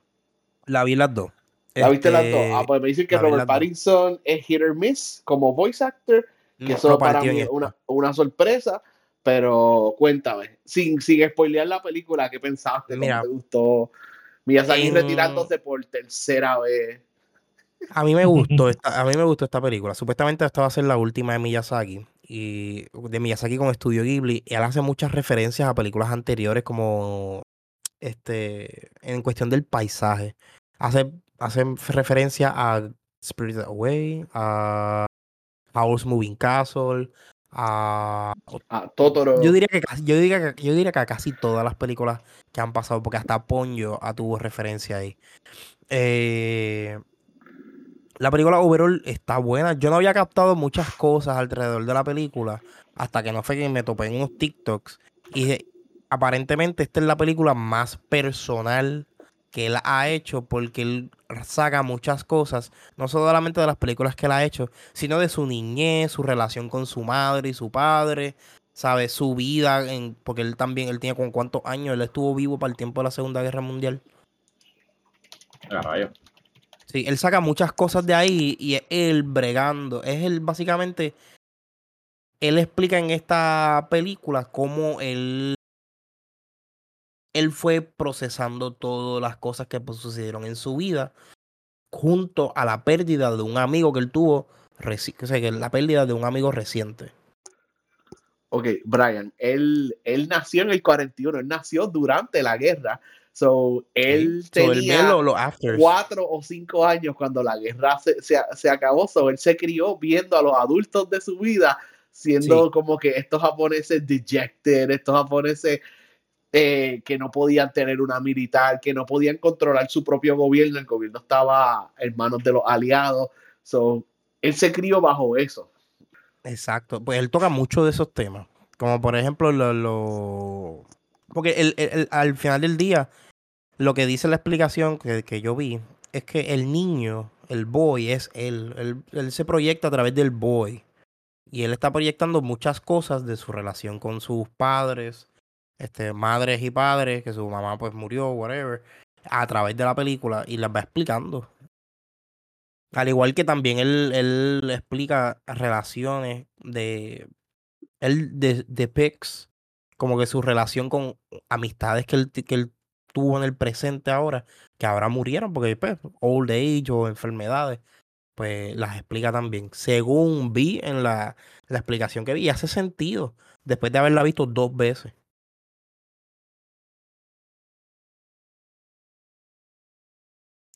B: La vi las dos.
A: ¿La viste las dos?
B: Este,
A: Ah, pues me dicen que Robert
B: dos.
A: Pattinson es hit or miss como voice actor, que
B: no,
A: eso
B: no
A: para mí es una, una sorpresa, pero cuéntame, sin, sin spoilear la película, ¿qué pensaste? ¿Cómo
B: Mira,
A: te gustó? Miyazaki
B: en-
A: retirándose por tercera vez.
B: A mí me gustó esta, a mí me gustó esta película. Supuestamente esta va a ser la última de Miyazaki. Y de Miyazaki con Estudio Ghibli. Él hace muchas referencias a películas anteriores como este en cuestión del paisaje. Hace, hace referencia a Spirited Away, a Howl's Moving Castle, a
A: Ah, Totoro.
B: yo diría que casi, yo diría que, yo diría que a casi todas las películas que han pasado, porque hasta Ponyo tuvo referencia ahí. Eh, la película overall está buena. Yo no había captado muchas cosas alrededor de la película hasta que no fue que me topé en unos TikToks. Y dije, aparentemente esta es la película más personal que él ha hecho porque él saca muchas cosas, no solamente de las películas que él ha hecho, sino de su niñez, su relación con su madre y su padre, ¿sabes? Su vida, en, porque él también, él tiene con cuántos años, él estuvo vivo para el tiempo de la Segunda Guerra Mundial.
D: Ah.
B: Sí, él saca muchas cosas de ahí y es él bregando. Es él básicamente. Él explica en esta película cómo él. Él fue procesando todas las cosas que pues, sucedieron en su vida. Junto a la pérdida de un amigo que él tuvo. O sea, que la pérdida de un amigo reciente.
A: Ok, Brian, él, él nació en el 41, él nació durante la guerra. So, él.
B: So,
A: tenía cuatro o cinco años cuando la guerra se, se, se acabó. So, él se crió viendo a los adultos de su vida siendo
B: Sí.
A: como que estos japoneses dejected, estos japoneses eh, que no podían tener una militar, que no podían controlar su propio gobierno. El gobierno estaba en manos de los aliados. So, él se crió bajo eso.
B: Exacto, pues él toca mucho de esos temas, como por ejemplo lo... lo- Porque el- el- el- al final del día, lo que dice la explicación que, que yo vi es que el niño, el boy, es él. él. Él se proyecta a través del boy. Y él está proyectando muchas cosas de su relación con sus padres, este, madres y padres, que su mamá pues murió, whatever, a través de la película y las va explicando. Al igual que también él, él explica relaciones de. Él de, de Pix, como que su relación con amistades que que él tuvo en el presente ahora, que ahora murieron porque pues, old age o enfermedades, pues las explica también. Según vi en la, la explicación que vi, y hace sentido después de haberla visto dos veces.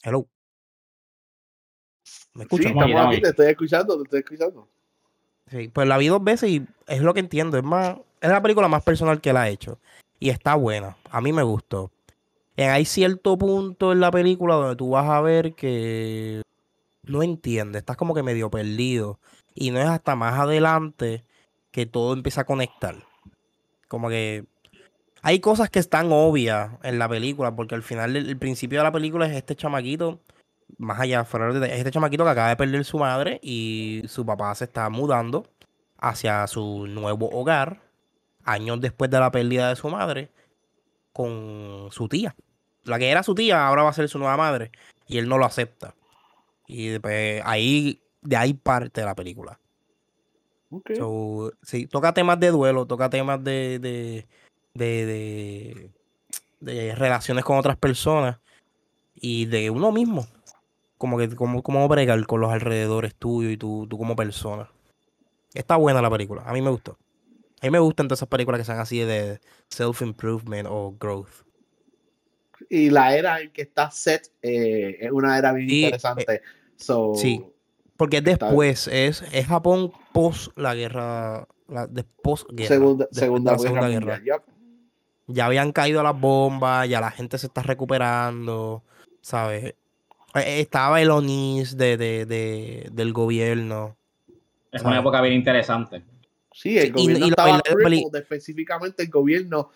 B: Hello.
A: Sí,
B: ¿Me escuchas?
A: estamos
D: Estamos
A: aquí, te estoy escuchando, te estoy escuchando.
B: Sí, pues la vi dos veces y es lo que entiendo. Es más, es la película más personal que la ha hecho. Y está buena. A mí me gustó. Hay cierto punto en la película donde tú vas a ver que no entiendes. Estás como que medio perdido. Y no es hasta más adelante que todo empieza a conectar. Como que hay cosas que están obvias en la película. Porque al final, el, principio de la película es este chamaquito. Más allá, de es este chamaquito que acaba de perder su madre y su papá se está mudando hacia su nuevo hogar, años después de la pérdida de su madre, con su tía. La que era su tía ahora va a ser su nueva madre y él no lo acepta. Y después ahí, de ahí parte la película.
A: Ok.
B: So, sí, toca temas de duelo, toca temas de, de, de, de, de relaciones con otras personas y de uno mismo. Como que como, como bregar con los alrededores tuyos y tú, tú como persona. Está buena la película, a mí me gustó. A mí me gustan todas esas películas que sean así de self-improvement o growth.
A: Y la era en que está set eh, es una era bien
B: Sí,
A: interesante. So,
B: sí. Porque es después, es, es Japón post la guerra, la, de post guerra.
A: segunda,
B: después de
A: segunda,
B: la Segunda
A: guerra,
B: ya habían caído las bombas, ya la gente se está recuperando, ¿sabes? Eh, Estaba el ONIS de, de, de- del gobierno.
D: Es
B: ¿sabes?
D: una época bien interesante.
A: Sí, el
B: y-
A: gobierno
B: y
A: estaba crippled, específicamente el gobierno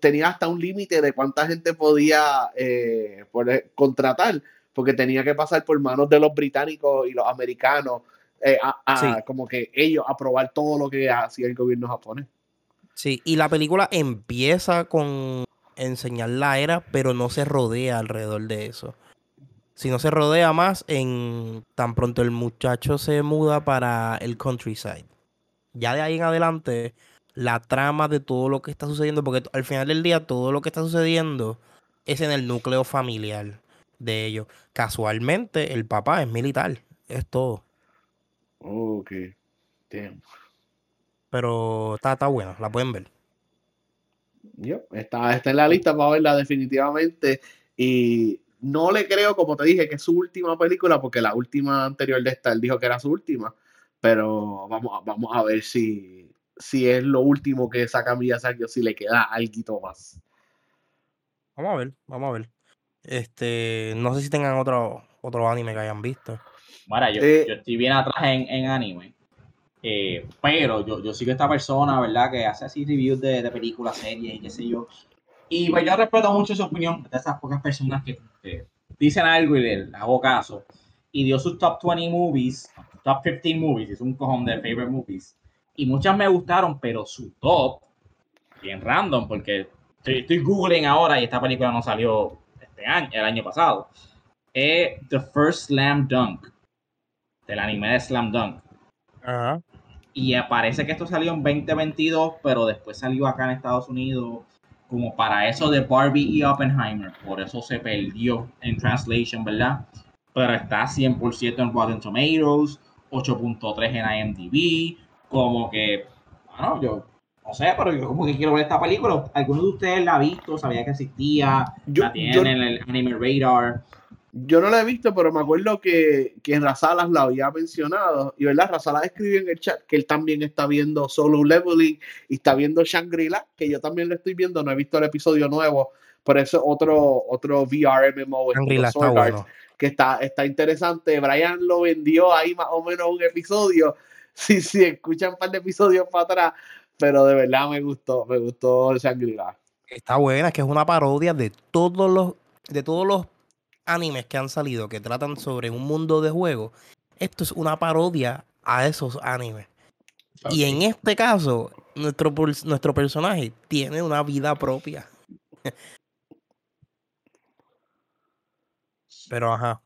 A: tenía hasta un límite de cuánta gente podía eh, poner- contratar, porque tenía que pasar por manos de los británicos y los americanos, eh, a, a-
B: Sí.
A: como que ellos aprobar todo lo que hacía el gobierno japonés.
B: Sí, y la película empieza con enseñar la era, pero no se rodea alrededor de eso. Sino se rodea más en tan pronto el muchacho se muda para el countryside. Ya de ahí en adelante, la trama de todo lo que está sucediendo, porque al final del día todo lo que está sucediendo es en el núcleo familiar de ellos. Casualmente, el papá es militar, es todo.
A: Ok. Damn.
B: Pero está, está buena, la pueden ver.
A: Yup, Está, está en la lista para verla definitivamente. Y no le creo, como te dije, que es su última película, porque la última anterior de esta, él dijo que era su última. Pero vamos, a- vamos a ver si, si es lo último que saca Miyazaki o si le queda algo más.
B: Vamos a ver, vamos a ver. Este, no sé si tengan otro, otro anime que hayan visto.
D: Mira, yo,
A: Eh,
D: yo estoy bien atrás en, en anime. eh, pero yo, yo sigo esta persona, ¿verdad? Que hace así reviews de, de películas, series y qué sé yo. Y pues yo respeto mucho su opinión de esas pocas personas que, que dicen algo y le, le hago caso. Y dio sus top 20 movies, top 15 movies, es un cojón de favorite movies. Y muchas me gustaron, pero su top, bien random, porque estoy, estoy googling ahora y esta película no salió este año, el año pasado. Es The First Slam Dunk, del anime de Slam Dunk.
B: Ajá.
D: Y parece que esto salió en 2022, pero después salió acá en Estados Unidos como para eso de Barbie y Oppenheimer. Por eso se perdió en translation, ¿verdad? Pero está 100% en Rotten Tomatoes, 8.3 en IMDb. Como que, bueno, yo no sé, pero yo como que quiero ver esta película. ¿Alguno de ustedes la ha visto? ¿Sabía que existía?
A: Yo,
D: ¿La tienen
A: yo,
D: en el anime radar?
A: yo no la he visto, pero me acuerdo que, que Razalas la había mencionado. Y verdad, Razalas escribió en el chat que él también está viendo Solo Leveling y está viendo Shangri-La, que yo también lo estoy viendo. No he visto el episodio nuevo, pero eso es otro, otro VR MMO
B: Shangri-La
A: estilo
B: está bueno.
A: Que está, está interesante. Brian lo vendió ahí más o menos un episodio. Sí, sí, escuchan un par de episodios para atrás, pero de verdad me gustó, me gustó Shangri-La.
B: Está buena, es que es una parodia de todos los, de todos los animes que han salido que tratan sobre un mundo de juego. Esto es una parodia a esos animes. Y en este caso, nuestro, nuestro personaje tiene una vida propia. Pero ajá.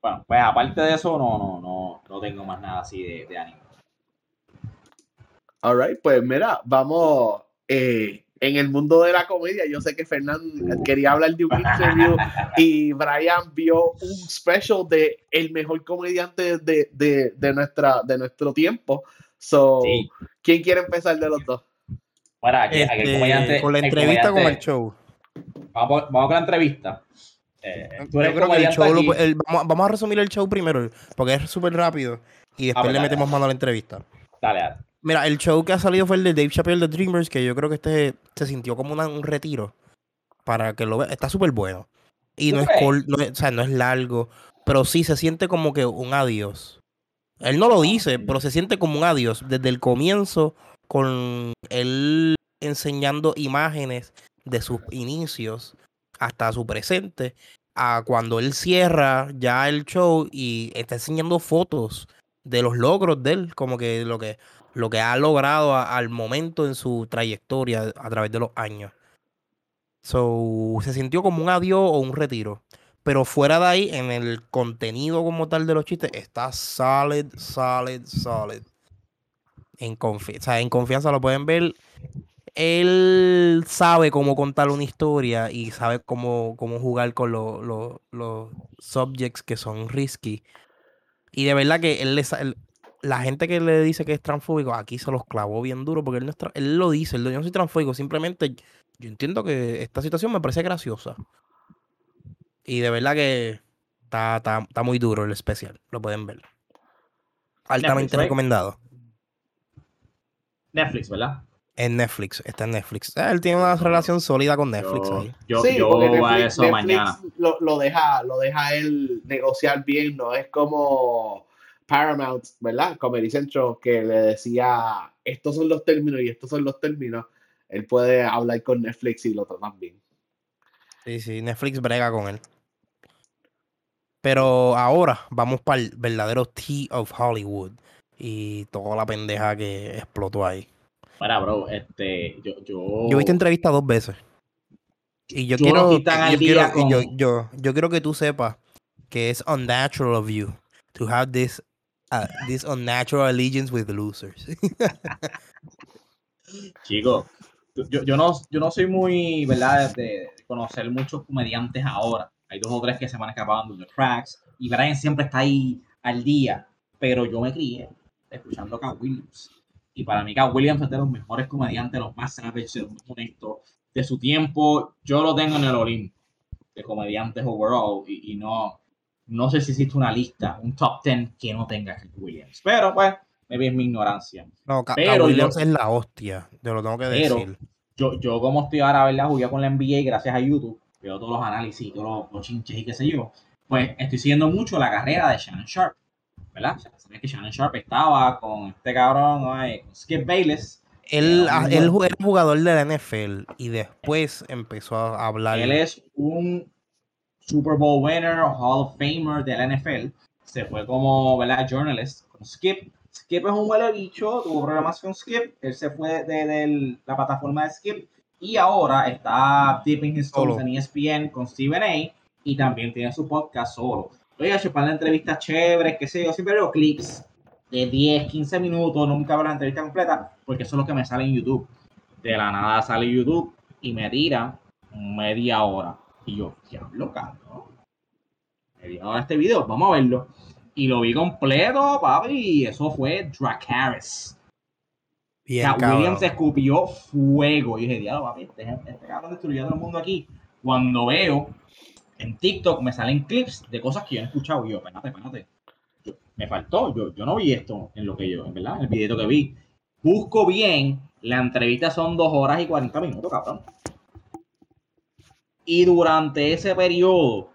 D: Bueno, pues aparte de eso, no, no, no, no tengo más nada así de, de anime.
A: Alright, pues mira, vamos eh, en el mundo de la comedia. Yo sé que Fernando quería hablar de un interview y Brian vio un special de el mejor comediante de, de, de nuestra, de nuestro tiempo. So,
D: Sí.
A: ¿quién quiere empezar de los dos?
D: Para, aquí, aquí el
B: Este,
D: comediante-
B: con la
D: el
B: entrevista con el show.
D: Vamos, vamos con la entrevista. Eh, tú
B: Yo
D: eres
B: creo que el
D: comediante
B: show lo-
D: aquí.
B: el- vamos, vamos a resumir el show primero, porque es súper rápido. Y después
D: pues
B: le
D: dale,
B: metemos mano a la entrevista.
D: Dale, dale.
B: Mira, el show que ha salido fue el de Dave Chappelle de Dreamers, que yo creo que este se sintió como una- un retiro. Para que lo vean. Está súper bueno. Y no es,
D: Ok.
B: no es- o sea, no es largo, pero sí se siente como que un adiós. Él no lo dice, pero se siente como un adiós. Desde el comienzo, con él enseñando imágenes de sus inicios hasta su presente, a cuando él cierra ya el show y está enseñando fotos de los logros de él, como que lo que, lo que ha logrado al momento en su trayectoria a través de los años. So, se sintió como un adiós o un retiro. Pero fuera de ahí, en el contenido como tal de los chistes, está solid, solid, solid. En, confi- en confianza lo pueden ver. Él sabe cómo contar una historia y sabe cómo, cómo jugar con lo- lo- los subjects que son risky. Y de verdad que él, le sa- él- la gente que le dice que es transfóbico, aquí se los clavó bien duro porque él, no es él lo dice, él, yo no soy transfóbico, simplemente yo entiendo que esta situación me parece graciosa. Y de verdad que está, está, está muy duro el especial, lo pueden ver. Altamente recomendado.
D: Netflix, ¿verdad?
B: En Netflix, está en Netflix. Ah, Él tiene una relación sólida con Netflix
D: Yo,
B: ahí.
D: yo,
A: sí,
D: yo
A: porque
D: voy a
A: Netflix,
D: eso
A: Netflix
D: mañana.
A: Lo, lo deja, lo deja él negociar bien, no es como Paramount, ¿verdad? Comedy Central, que le decía, estos son los términos y estos son los términos. Él puede hablar con Netflix y lo tratan bien.
B: Sí, sí, Netflix brega con él. Pero ahora vamos para el verdadero Tea of Hollywood. Y toda la pendeja que explotó ahí.
D: Para, bro, este, yo, yo,
B: Yo vi esta entrevista dos veces. Y yo
D: Yo
B: quiero, yo, quiero- yo, yo, yo quiero que tú sepas que es unnatural of you to have this, uh, this unnatural allegiance with losers.
D: Chico, yo, yo, no, yo no soy muy, ¿verdad?, de, conocer muchos comediantes ahora. Hay dos o tres que se van escapando de cracks y Brian siempre está ahí al día. Pero yo me crié escuchando a Williams. Y para mí, Cat Williams es de los mejores comediantes, los más savages, los más honestos de su tiempo. Yo lo tengo en el Olimpo de comediantes overall y, y no, no sé si existe una lista, un top 10 que no tenga Cat Williams. Pero pues, maybe es mi ignorancia.
B: No, Ca-
D: Pero
B: Ca-
D: yo-
B: Williams es la hostia, te lo tengo que
D: Pero-
B: decir.
D: yo, yo como estoy ahora, ¿verdad? Jugué con la NBA gracias a YouTube, veo todos los análisis y todos los, los chinches y qué sé yo, pues estoy siguiendo mucho la carrera de Shannon Sharp, ¿verdad? Sabes que Shannon Sharp estaba con este cabrón, ay, con Skip Bayless.
B: Él,
D: muy
B: él era jugador de la NFL y después empezó a hablar.
D: Él es un Super Bowl winner, Hall of Famer de la NFL. Se fue como, ¿verdad? Journalist con Skip. Skip es un huele bicho, tuvo problemas con Skip. Él se fue de, de la plataforma de Skip y ahora está dipping his toes en ESPN con Stephen A. Y también tiene su podcast solo. Oiga, chupar la entrevista chévere, qué sé yo. Siempre veo clips de 10, 15 minutos. Nunca veo la entrevista completa porque eso es lo que me sale en YouTube. De la nada sale YouTube y me tira media hora. Y yo, diablo, cabrón. Media hora este video, vamos a verlo. Y lo vi completo, papi, y eso fue Dracaris.
B: Bien,
D: Cat
B: cabrón.
D: Williams escupió fuego. Y dije, diablo, papi, este, este cabrón destruyendo el mundo aquí. Cuando veo en TikTok me salen clips de cosas que yo no he escuchado. Y yo, espérate, espérate. Me faltó, yo, yo no vi esto en lo que yo, en verdad, en el video que vi. Busco bien, la entrevista son dos horas y 40 minutos, cabrón. Y durante ese periodo,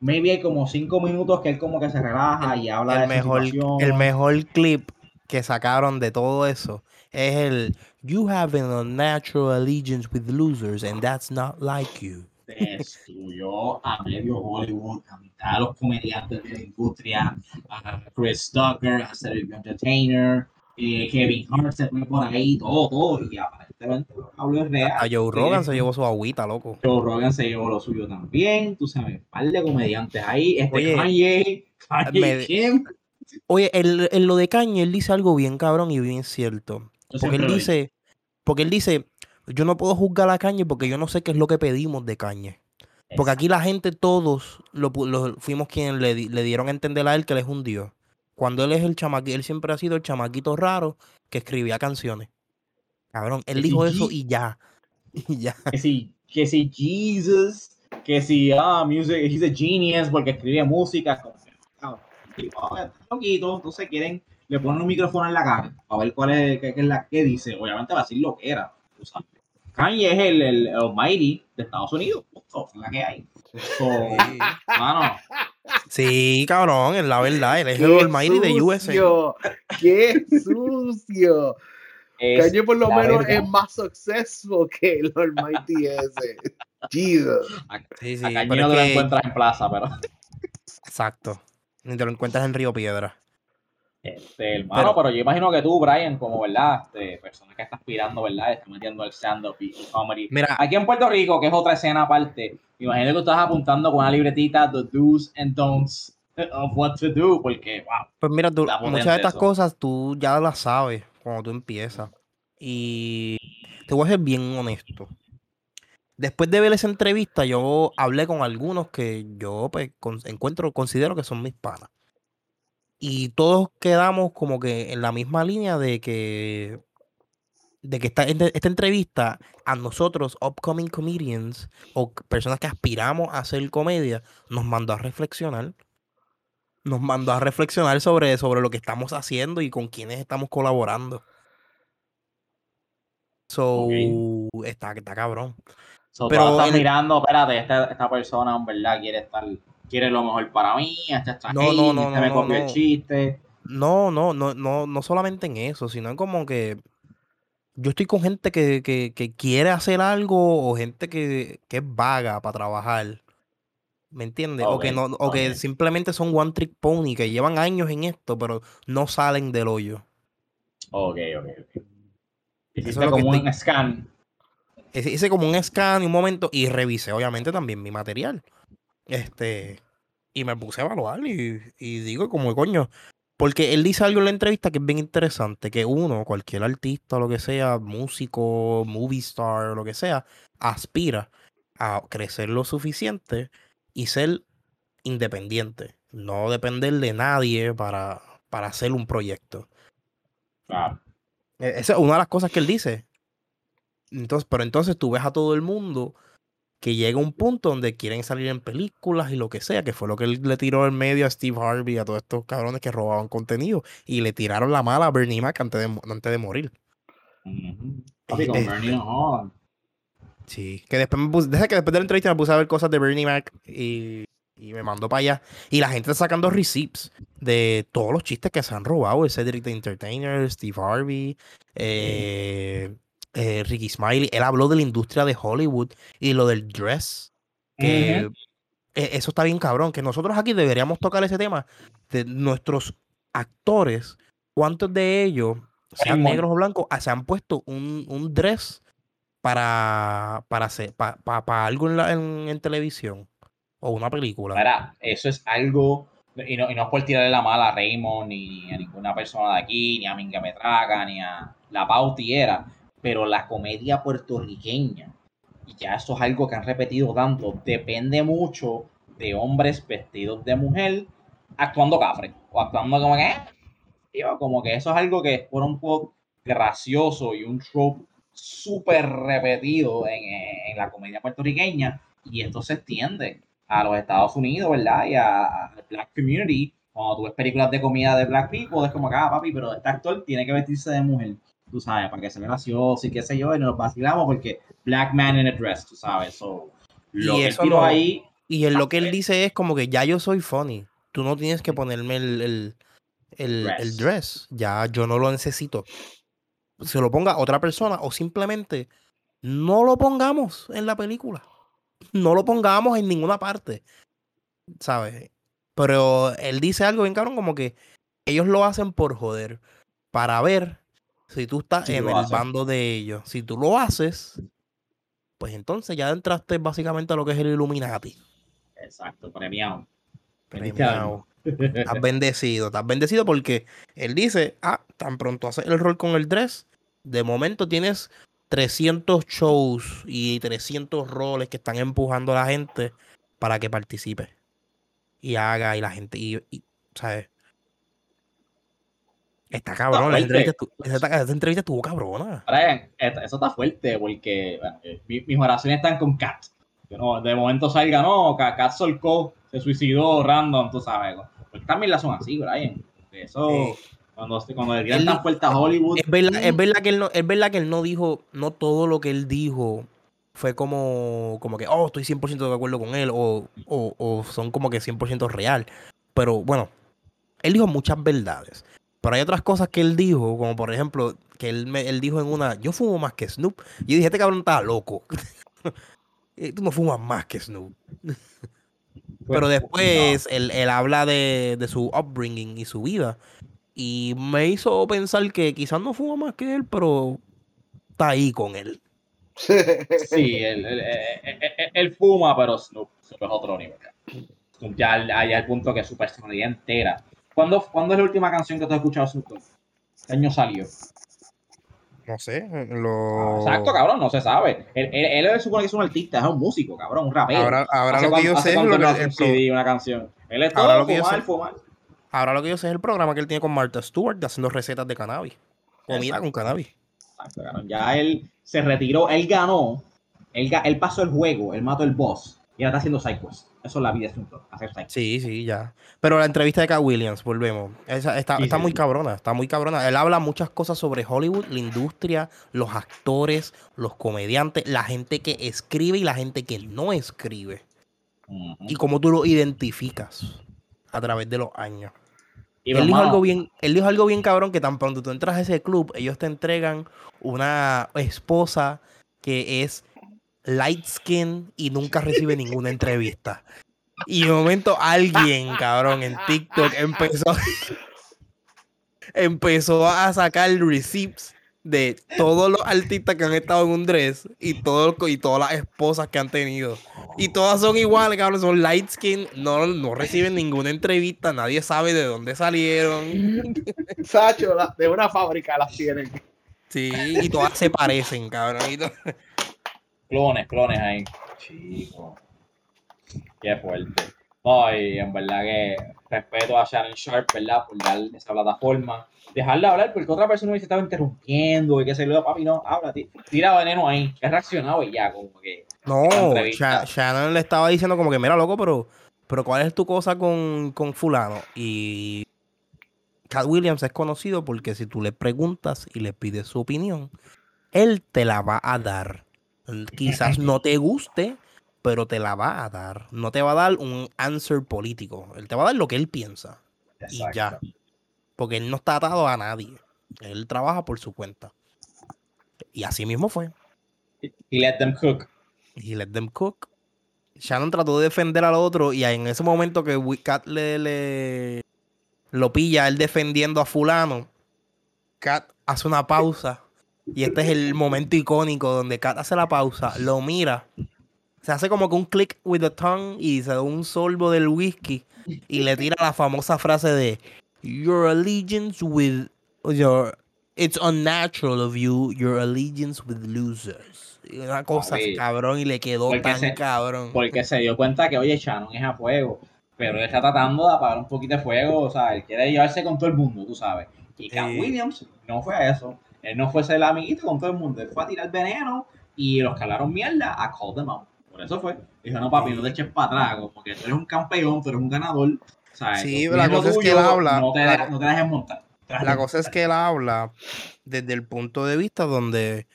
D: maybe hay como cinco minutos que él como que se relaja y habla
B: el
D: de
B: mejor,
D: situación.
B: el mejor clip que sacaron de todo eso es el You have an unnatural allegiance with losers and that's not like you.
D: Destruyó a medio Hollywood, a mitad de los comediantes de la industria, a Chris Tucker, a the Entertainer, eh, Kevin Hart se fue por ahí, todo, todo, y aparentemente habló es real.
B: A Joe Rogan se llevó su agüita, loco.
D: Joe Rogan se llevó lo suyo también, tú sabes, un par de comediantes ahí, este
B: Oye,
D: Kanye, Kanye
B: me-
D: Kim.
B: Oye, el, en lo de Kanye, él dice algo bien cabrón y bien cierto. Porque él dice, porque él dice, yo no puedo juzgar a Kanye porque yo no sé qué es lo que pedimos de Kanye. Porque aquí la gente, todos, lo, fuimos quienes le, le dieron a entender a él que él es un dios. Cuando él es el chamaquito, él siempre ha sido el chamaquito raro que escribía canciones. Cabrón, él dijo eso y ya. Y ya.
D: que si, que si Jesus, que si, ah, music, he's a genius porque escribe música. tipo, ah, entonces quieren, le ponen un micrófono en la cara para ver cuál es, qué, qué es la que dice. Obviamente va a decir lo que era. tú sabes. Kanye es el, el, el Almighty de Estados Unidos. La que hay. So, mano,
B: Sí, cabrón, es la verdad. Él es el
A: ¡Qué
B: Almighty de USA.
A: ¡Qué sucio! Kanye por lo menos es más successful que el Almighty ese. Jesus.
B: Sí, sí,
D: a Kanye no te lo
B: que-
D: encuentras en plaza, pero
B: Exacto. Ni te lo encuentras en Río Piedra.
D: Este, hermano,
B: Pero-
D: pero, yo imagino que tú, Brian, como verdad, este, persona que está aspirando, ¿verdad? Está metiendo el stand-up y comedy.
B: Mira,
D: Aquí en Puerto Rico, que es otra escena aparte, imagino que tú estás apuntando con una libretita the do's and don'ts of what to do, porque, wow.
B: Pues mira, tú, muchas de estas
D: eso.
B: cosas tú ya las sabes cuando tú empiezas. Y te voy a ser bien honesto. Después de ver esa entrevista, yo hablé con algunos que yo pues, encuentro, considero que son mis panas. Y todos quedamos como que en la misma línea de que, de que esta, esta entrevista a nosotros, upcoming comedians o personas que aspiramos a hacer comedia, nos mandó a reflexionar nos mandó a reflexionar sobre, sobre lo que estamos haciendo y con quienes estamos colaborando. So, está, está cabrón.
D: So,
B: Pero
D: estás
B: el-
D: mirando, espérate, esta, esta persona, en verdad, quiere estar, quiere lo mejor para mí, este está
B: No, no, no,
D: este me copió el chiste.
B: No, no, no, no, no solamente en eso, sino como que yo estoy con gente que, que, que quiere hacer algo o gente que, que es vaga para trabajar. ¿Me entiendes? o que no, o que simplemente son one trick pony, que llevan años en esto, pero no salen del hoyo.
D: Ok, ok, ok. Hiciste
B: es
D: como un scan.
B: Hice como un scan y un momento y revisé obviamente también mi material. Este, y me puse a evaluar y, y digo como coño, porque él dice algo en la entrevista que es bien interesante, que uno, cualquier artista lo que sea, músico, movie star lo que sea, aspira a crecer lo suficiente y ser independiente, no depender de nadie para, para hacer un proyecto. E- Esa es una de las cosas que él dice. Entonces, pero entonces tú ves a todo el mundo que llega a un punto donde quieren salir en películas y lo que sea, que fue lo que él le tiró en medio a Steve Harvey, a todos estos cabrones que robaban contenido, y le tiraron la mala a Bernie Mac antes de, antes de morir.
D: Con Bernie.
B: Sí, que después me puse, desde que después de la entrevista me puse a ver cosas de Bernie Mac y, y me mandó para allá. Y la gente está sacando receipts de todos los chistes que se han robado. El Cedric the Entertainer, Steve Harvey, eh, eh, Ricky Smiley. Él habló de la industria de Hollywood y lo del dress. Que eh, eso está bien cabrón. Que nosotros aquí deberíamos tocar ese tema de nuestros actores. ¿Cuántos de ellos, sean negros o blancos, ah, se han puesto un, un dress para, para, hacer, pa- pa- pa algo en, la- en, en televisión o una película?
D: Eso es algo, y no, y no es por tirarle la mala a Raymond, ni a ninguna persona de aquí, ni a Minga Metraca, ni a la Pautiera, pero la comedia puertorriqueña, y ya eso es algo que han repetido tanto, depende mucho de hombres vestidos de mujer actuando cafre, o actuando como que, tío, como que eso es algo que fue un poco gracioso y un trope súper repetido en, en la comedia puertorriqueña, y esto se extiende a los Estados Unidos, ¿verdad? Y a, a la Black Community. Cuando tú ves películas de comida de Black People, es como que, ah, papi, pero este actor tiene que vestirse de mujer, tú sabes, para que sea gracioso y qué sé yo, y nos vacilamos porque Black Man in a Dress, tú sabes. So, lo
B: Y
D: que
B: eso
D: ahí,
B: Y en lo que él dice es como que ya yo soy funny. Tú no tienes que ponerme el, el, el, el
D: Dress.
B: dress. Ya yo no lo necesito. Se lo ponga otra persona o simplemente no lo pongamos en la película. No lo pongamos en ninguna parte. ¿Sabes? Pero él dice algo bien cabrón como que ellos lo hacen por joder. para ver si tú estás
D: Si
B: en el
D: haces.
B: bando de ellos. Si tú lo haces, pues entonces ya entraste básicamente a lo que es el Illuminati.
D: Exacto, premiado.
B: Premiado. Estás bendecido, estás bendecido porque él dice, ah, tan pronto haces el rol con el dress, de momento tienes 300 shows y 300 roles que están empujando a la gente para que participe y haga y la gente, y, y, ¿sabes? Está cabrón, la
D: fuerte.
B: entrevista, esa, esa entrevista estuvo cabrona.
D: Brian, eso está fuerte porque bueno, eh, mi- mis oraciones están con Kat. Que no, de momento salga, no, Kat, Kat solcó, se suicidó random, tú sabes. Porque también las son así, Brian. Eso,
B: Sí.
D: cuando, cuando le tiran tan fuerte a Hollywood.
B: Es verdad, es verdad que él no, es verdad que él no dijo, no todo lo que él dijo fue como, como que, oh, estoy 100% de acuerdo con él, o, o, o son como que 100% real. Pero bueno, él dijo muchas verdades. Pero hay otras cosas que él dijo, como por ejemplo, que él, me- él dijo en una, yo fumo más que Snoop. Y yo dije, este cabrón está loco. Eh, Tú no fumas más que Snoop. Pero después él, él habla de, de su upbringing y su vida. Y me hizo pensar que quizás no fuma más que él, pero está ahí con él.
D: Sí, él, él- él- él- él fuma, pero Snoop, Snoop es otro nivel. Snoop ya allá al punto que su personalidad entera. ¿Cuándo, ¿Cuándo es la última canción que tú has escuchado Snoop Dogg? ¿Qué año salió?
B: No sé,
D: Ah,
B: lo...
D: Exacto, cabrón, no se sabe. Él, él, él supone que es un artista, es un músico, cabrón, un rapero.
B: Ahora, ahora
D: ¿Hace
B: lo que yo sé es lo
D: que
B: el
D: CD, una canción. Él es
B: Ahora
D: todo
B: lo que yo
D: fumar,
B: sé-
D: fumar.
B: ahora lo que yo sé es el programa que él tiene con Martha Stewart de haciendo recetas de cannabis. Comida con cannabis.
D: Exacto, cabrón. Ya él se retiró, él ganó, él, ga- él pasó el juego, él mató el boss y ahora está haciendo sidequests. Eso es la vida Dogg, hacer sidequests.
B: Sí, sí, ya. Pero la entrevista de Cat Williams, volvemos. Esa está,
D: Sí,
B: está
D: sí,
B: muy
D: sí.
B: cabrona, está muy cabrona. Él habla muchas cosas sobre Hollywood, la industria, los actores, los comediantes, la gente que escribe y la gente que no escribe. Y cómo tú lo identificas a través de los años.
D: Y,
B: él dijo algo bien, él dijo algo bien cabrón que tan pronto tú entras a ese club, ellos te entregan una esposa que es light skin y nunca recibe ninguna entrevista. Y de momento alguien, cabrón, en TikTok empezó empezó a sacar receipts de todos los artistas que han estado en un dress y todo, y todas las esposas que han tenido. Y todas son iguales, cabrón, son light skin, no, no reciben ninguna entrevista, nadie sabe de dónde salieron.
A: Sacho, la- de una fábrica las tienen.
B: Sí, y todas se parecen, cabrón. y to-
D: Clones, clones ahí. Chico. Qué fuerte. No, y en verdad que respeto a Shannon Sharp, ¿verdad? Por dar esa plataforma. Dejarla hablar porque otra persona hubiese estado interrumpiendo y que se lo papi, no, habla, ti- tira veneno ahí. He reaccionado y ya, como que.
B: No. Sha- Shannon le estaba diciendo como que, mira, loco, pero, pero ¿cuál es tu cosa con, con fulano? Y Cat Williams es conocido porque si tú le preguntas y le pides su opinión, él te la va a dar. Quizás no te guste, pero te la va a dar. No te va a dar un answer político. Él te va a dar lo que él piensa. Y ya. Porque él no está atado a nadie. Él trabaja por su cuenta. Y así mismo fue.
D: Y let them cook.
B: Y let them cook. Shannon trató de defender al otro y en ese momento que Kat le, le- lo pilla él defendiendo a fulano, Kat hace una pausa y este es el momento icónico donde Kat hace la pausa, lo mira, se hace como que un click with the tongue y se da un sorbo del whisky y le tira la famosa frase de Your allegiance with your It's unnatural of you, your allegiance with losers. Y una cosa cabrón y le quedó tan
D: se-
B: cabrón.
D: Porque se dio cuenta que, oye, Shannon es a fuego. Pero él está tratando de apagar un poquito de fuego. O sea, él quiere llevarse con todo el mundo, tú sabes. Y Cat. Williams no fue a eso. Él no fue el amiguito con todo el mundo. Él fue a tirar veneno y los calaron mierda a call them out. Por eso fue. Dijo, no, papi, no te eches para atrás. Como que tú eres un campeón, tú eres un ganador. ¿sabes?
B: Sí,
D: Tú
B: la cosa es que él habla-
D: No te,
B: la-
D: no te dejes montar.
B: La cosa es que él habla desde el punto de vista donde,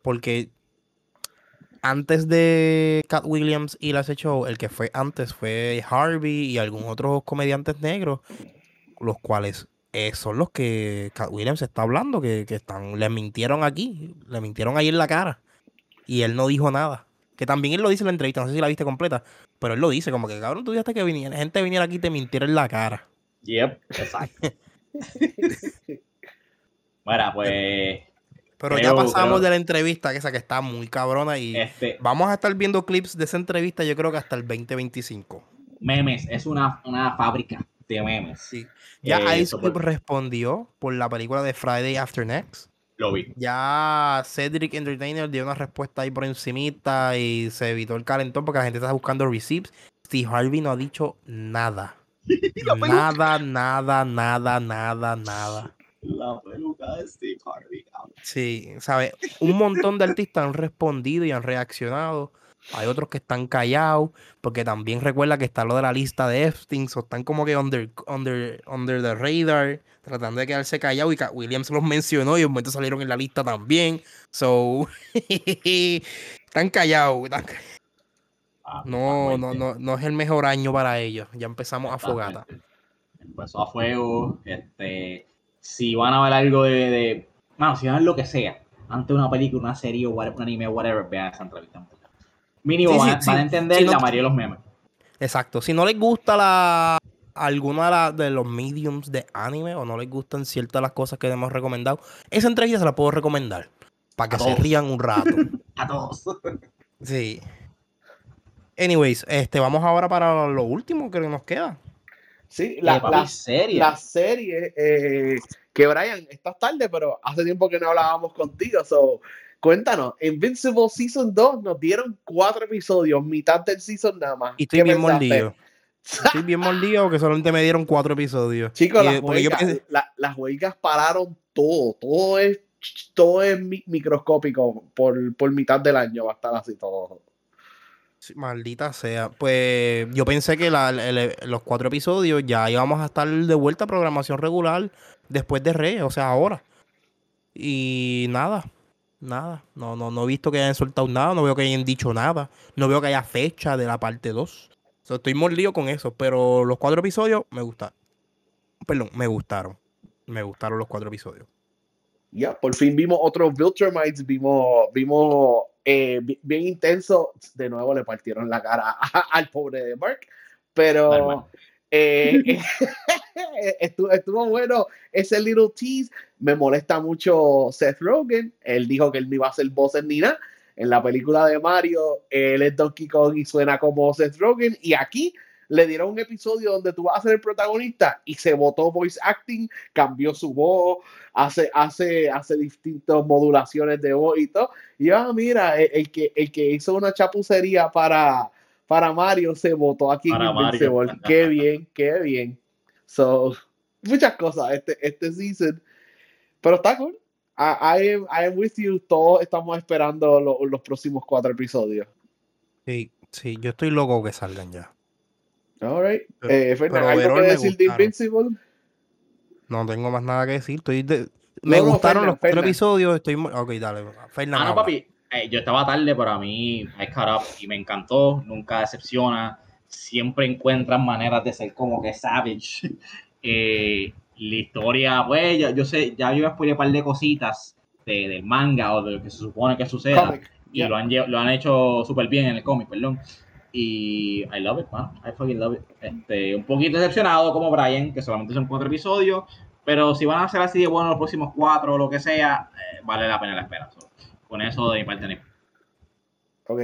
B: porque antes de Cat Williams y la Show, el que fue antes fue Harvey y algunos otros comediantes negros, los cuales eh, son los que Cat Williams está hablando, que, que están, le mintieron aquí, le mintieron ahí en la cara y él no dijo nada. Que también él lo dice en la entrevista, no sé si la viste completa, pero él lo dice, como que cabrón, tú dijiste que viniera, gente viniera aquí y te mintiera en la cara.
D: Yep, exacto. Bueno, pues.
B: Pero
D: creo-
B: ya pasamos
D: creo-
B: de la entrevista, que esa que está muy cabrona y
D: Este,
B: vamos a estar viendo clips de esa entrevista yo creo que hasta el 2025.
D: memes, es una, una fábrica de memes.
B: Sí. Ya
D: Eh,
B: Ice Cube respondió por la película de Friday After Next.
D: Lo vi.
B: Ya Cedric Entertainer dio una respuesta ahí por encimita y se evitó el calentón porque la gente está buscando receipts. Steve Harvey no ha dicho nada. nada, nada, nada, nada, nada.
D: La peluca de Steve Harvey.
B: Sí, ¿sabes? Un montón de artistas han respondido y han reaccionado. Hay otros que están callados, porque también recuerda que está lo de la lista de Epstein, o están como que under, under, under the radar, tratando de quedarse callados. Y Williams los mencionó y de momento salieron en la lista también. So, están callados. están
D: Ah,
B: No, no, no, no es el mejor año para ellos. Ya empezamos a fogata.
D: Empezó a fuego. Este, si van a ver algo de, de. Bueno, si van a ver lo que sea, ante una película, una serie, o un anime, whatever, vean esa entrevista. Mínimo
B: Sí,
D: van,
B: sí.
D: van a entender
B: Si no-
D: la mayoría de los memes.
B: Exacto. Si no les gusta la alguna de, la- de los mediums de anime o no les gustan ciertas de las cosas que hemos recomendado, esa entrevista se la puedo recomendar para que
D: A
B: se
D: todos.
B: rían un rato.
D: A todos.
B: Sí. Anyways, este, vamos ahora para lo último que nos queda.
A: Sí,
D: Eh,
A: la,
D: papi,
A: la,
D: serie.
A: la serie eh, que Brian, estás tarde, pero hace tiempo que no hablábamos contigo. So, cuéntanos, Invincible Season 2 nos dieron cuatro episodios, mitad del season nada más.
B: Y estoy
A: ¿Qué
B: bien mordido. Estoy bien mordido que solamente me dieron cuatro episodios.
A: Chicos,
B: Y
A: las huelgas,
B: pensé-
A: la- las huelgas pararon todo, todo es, todo es mi- microscópico por, por mitad del año va a estar así todo.
B: Sí, Maldita sea. Pues yo pensé que la- el- los cuatro episodios ya íbamos a estar de vuelta a programación regular después de Reyes, o sea, ahora. Y nada, nada. No, no, no he visto que hayan soltado nada, no veo que hayan dicho nada. No veo que haya fecha de la parte 2. O sea, estoy mordido con eso, pero los cuatro episodios me gustaron. Perdón, me gustaron. Me gustaron los cuatro episodios.
A: Ya, por fin vimos otros Viltrumites, vimos, vimos eh, bi- bien intenso. De nuevo le partieron la cara a- al pobre de Mark, pero
D: Normal.
A: eh, estuvo, estuvo bueno ese little tease. Me molesta mucho Seth Rogen. Él dijo que él no iba a ser voz ni nada. En la película de Mario, él es Donkey Kong y suena como Seth Rogen. Y aquí le dieron un episodio donde tú vas a ser el protagonista y se votó voice acting, cambió su voz, hace, hace, hace distintas modulaciones de voz y todo. Y ah, mira, el, el que, el que hizo una chapucería para, para Mario se votó aquí
D: Para
A: en Invincible.
D: Mario.
A: Qué bien, qué bien. So, muchas cosas este, este season. Pero está cool. I, I am, I am with you. Todos estamos esperando lo- los próximos cuatro episodios.
B: Sí, sí, yo estoy loco que salgan ya.
A: All right.
B: Pero-
A: Eh, Fernan, ¿algo que decir de. Invincible?
B: No tengo más nada que decir. Estoy de- Me
A: No,
B: gustaron
A: Fernan,
B: los cuatro episodios. Estoy... mo- Ok, dale. Fernan,
D: Ah, no, papi. Eh, yo estaba tarde, pero a mí I caught up y me encantó. Nunca decepciona. Siempre encuentran maneras de ser como que savage. Eh, la historia, pues, yo, yo sé, ya yo spoilé un par de cositas de- del manga o de lo que se supone que suceda.
A: Comic.
D: y
A: Yeah.
D: lo, han, lo han hecho súper bien en el cómic, perdón. Y I love it, man. I fucking love it. Este, un poquito decepcionado como Brian, que solamente son cuatro episodios, pero si van a ser así de buenos los próximos cuatro o lo que sea, eh, vale la pena la espera. So, con eso de mi parte.
A: Ok.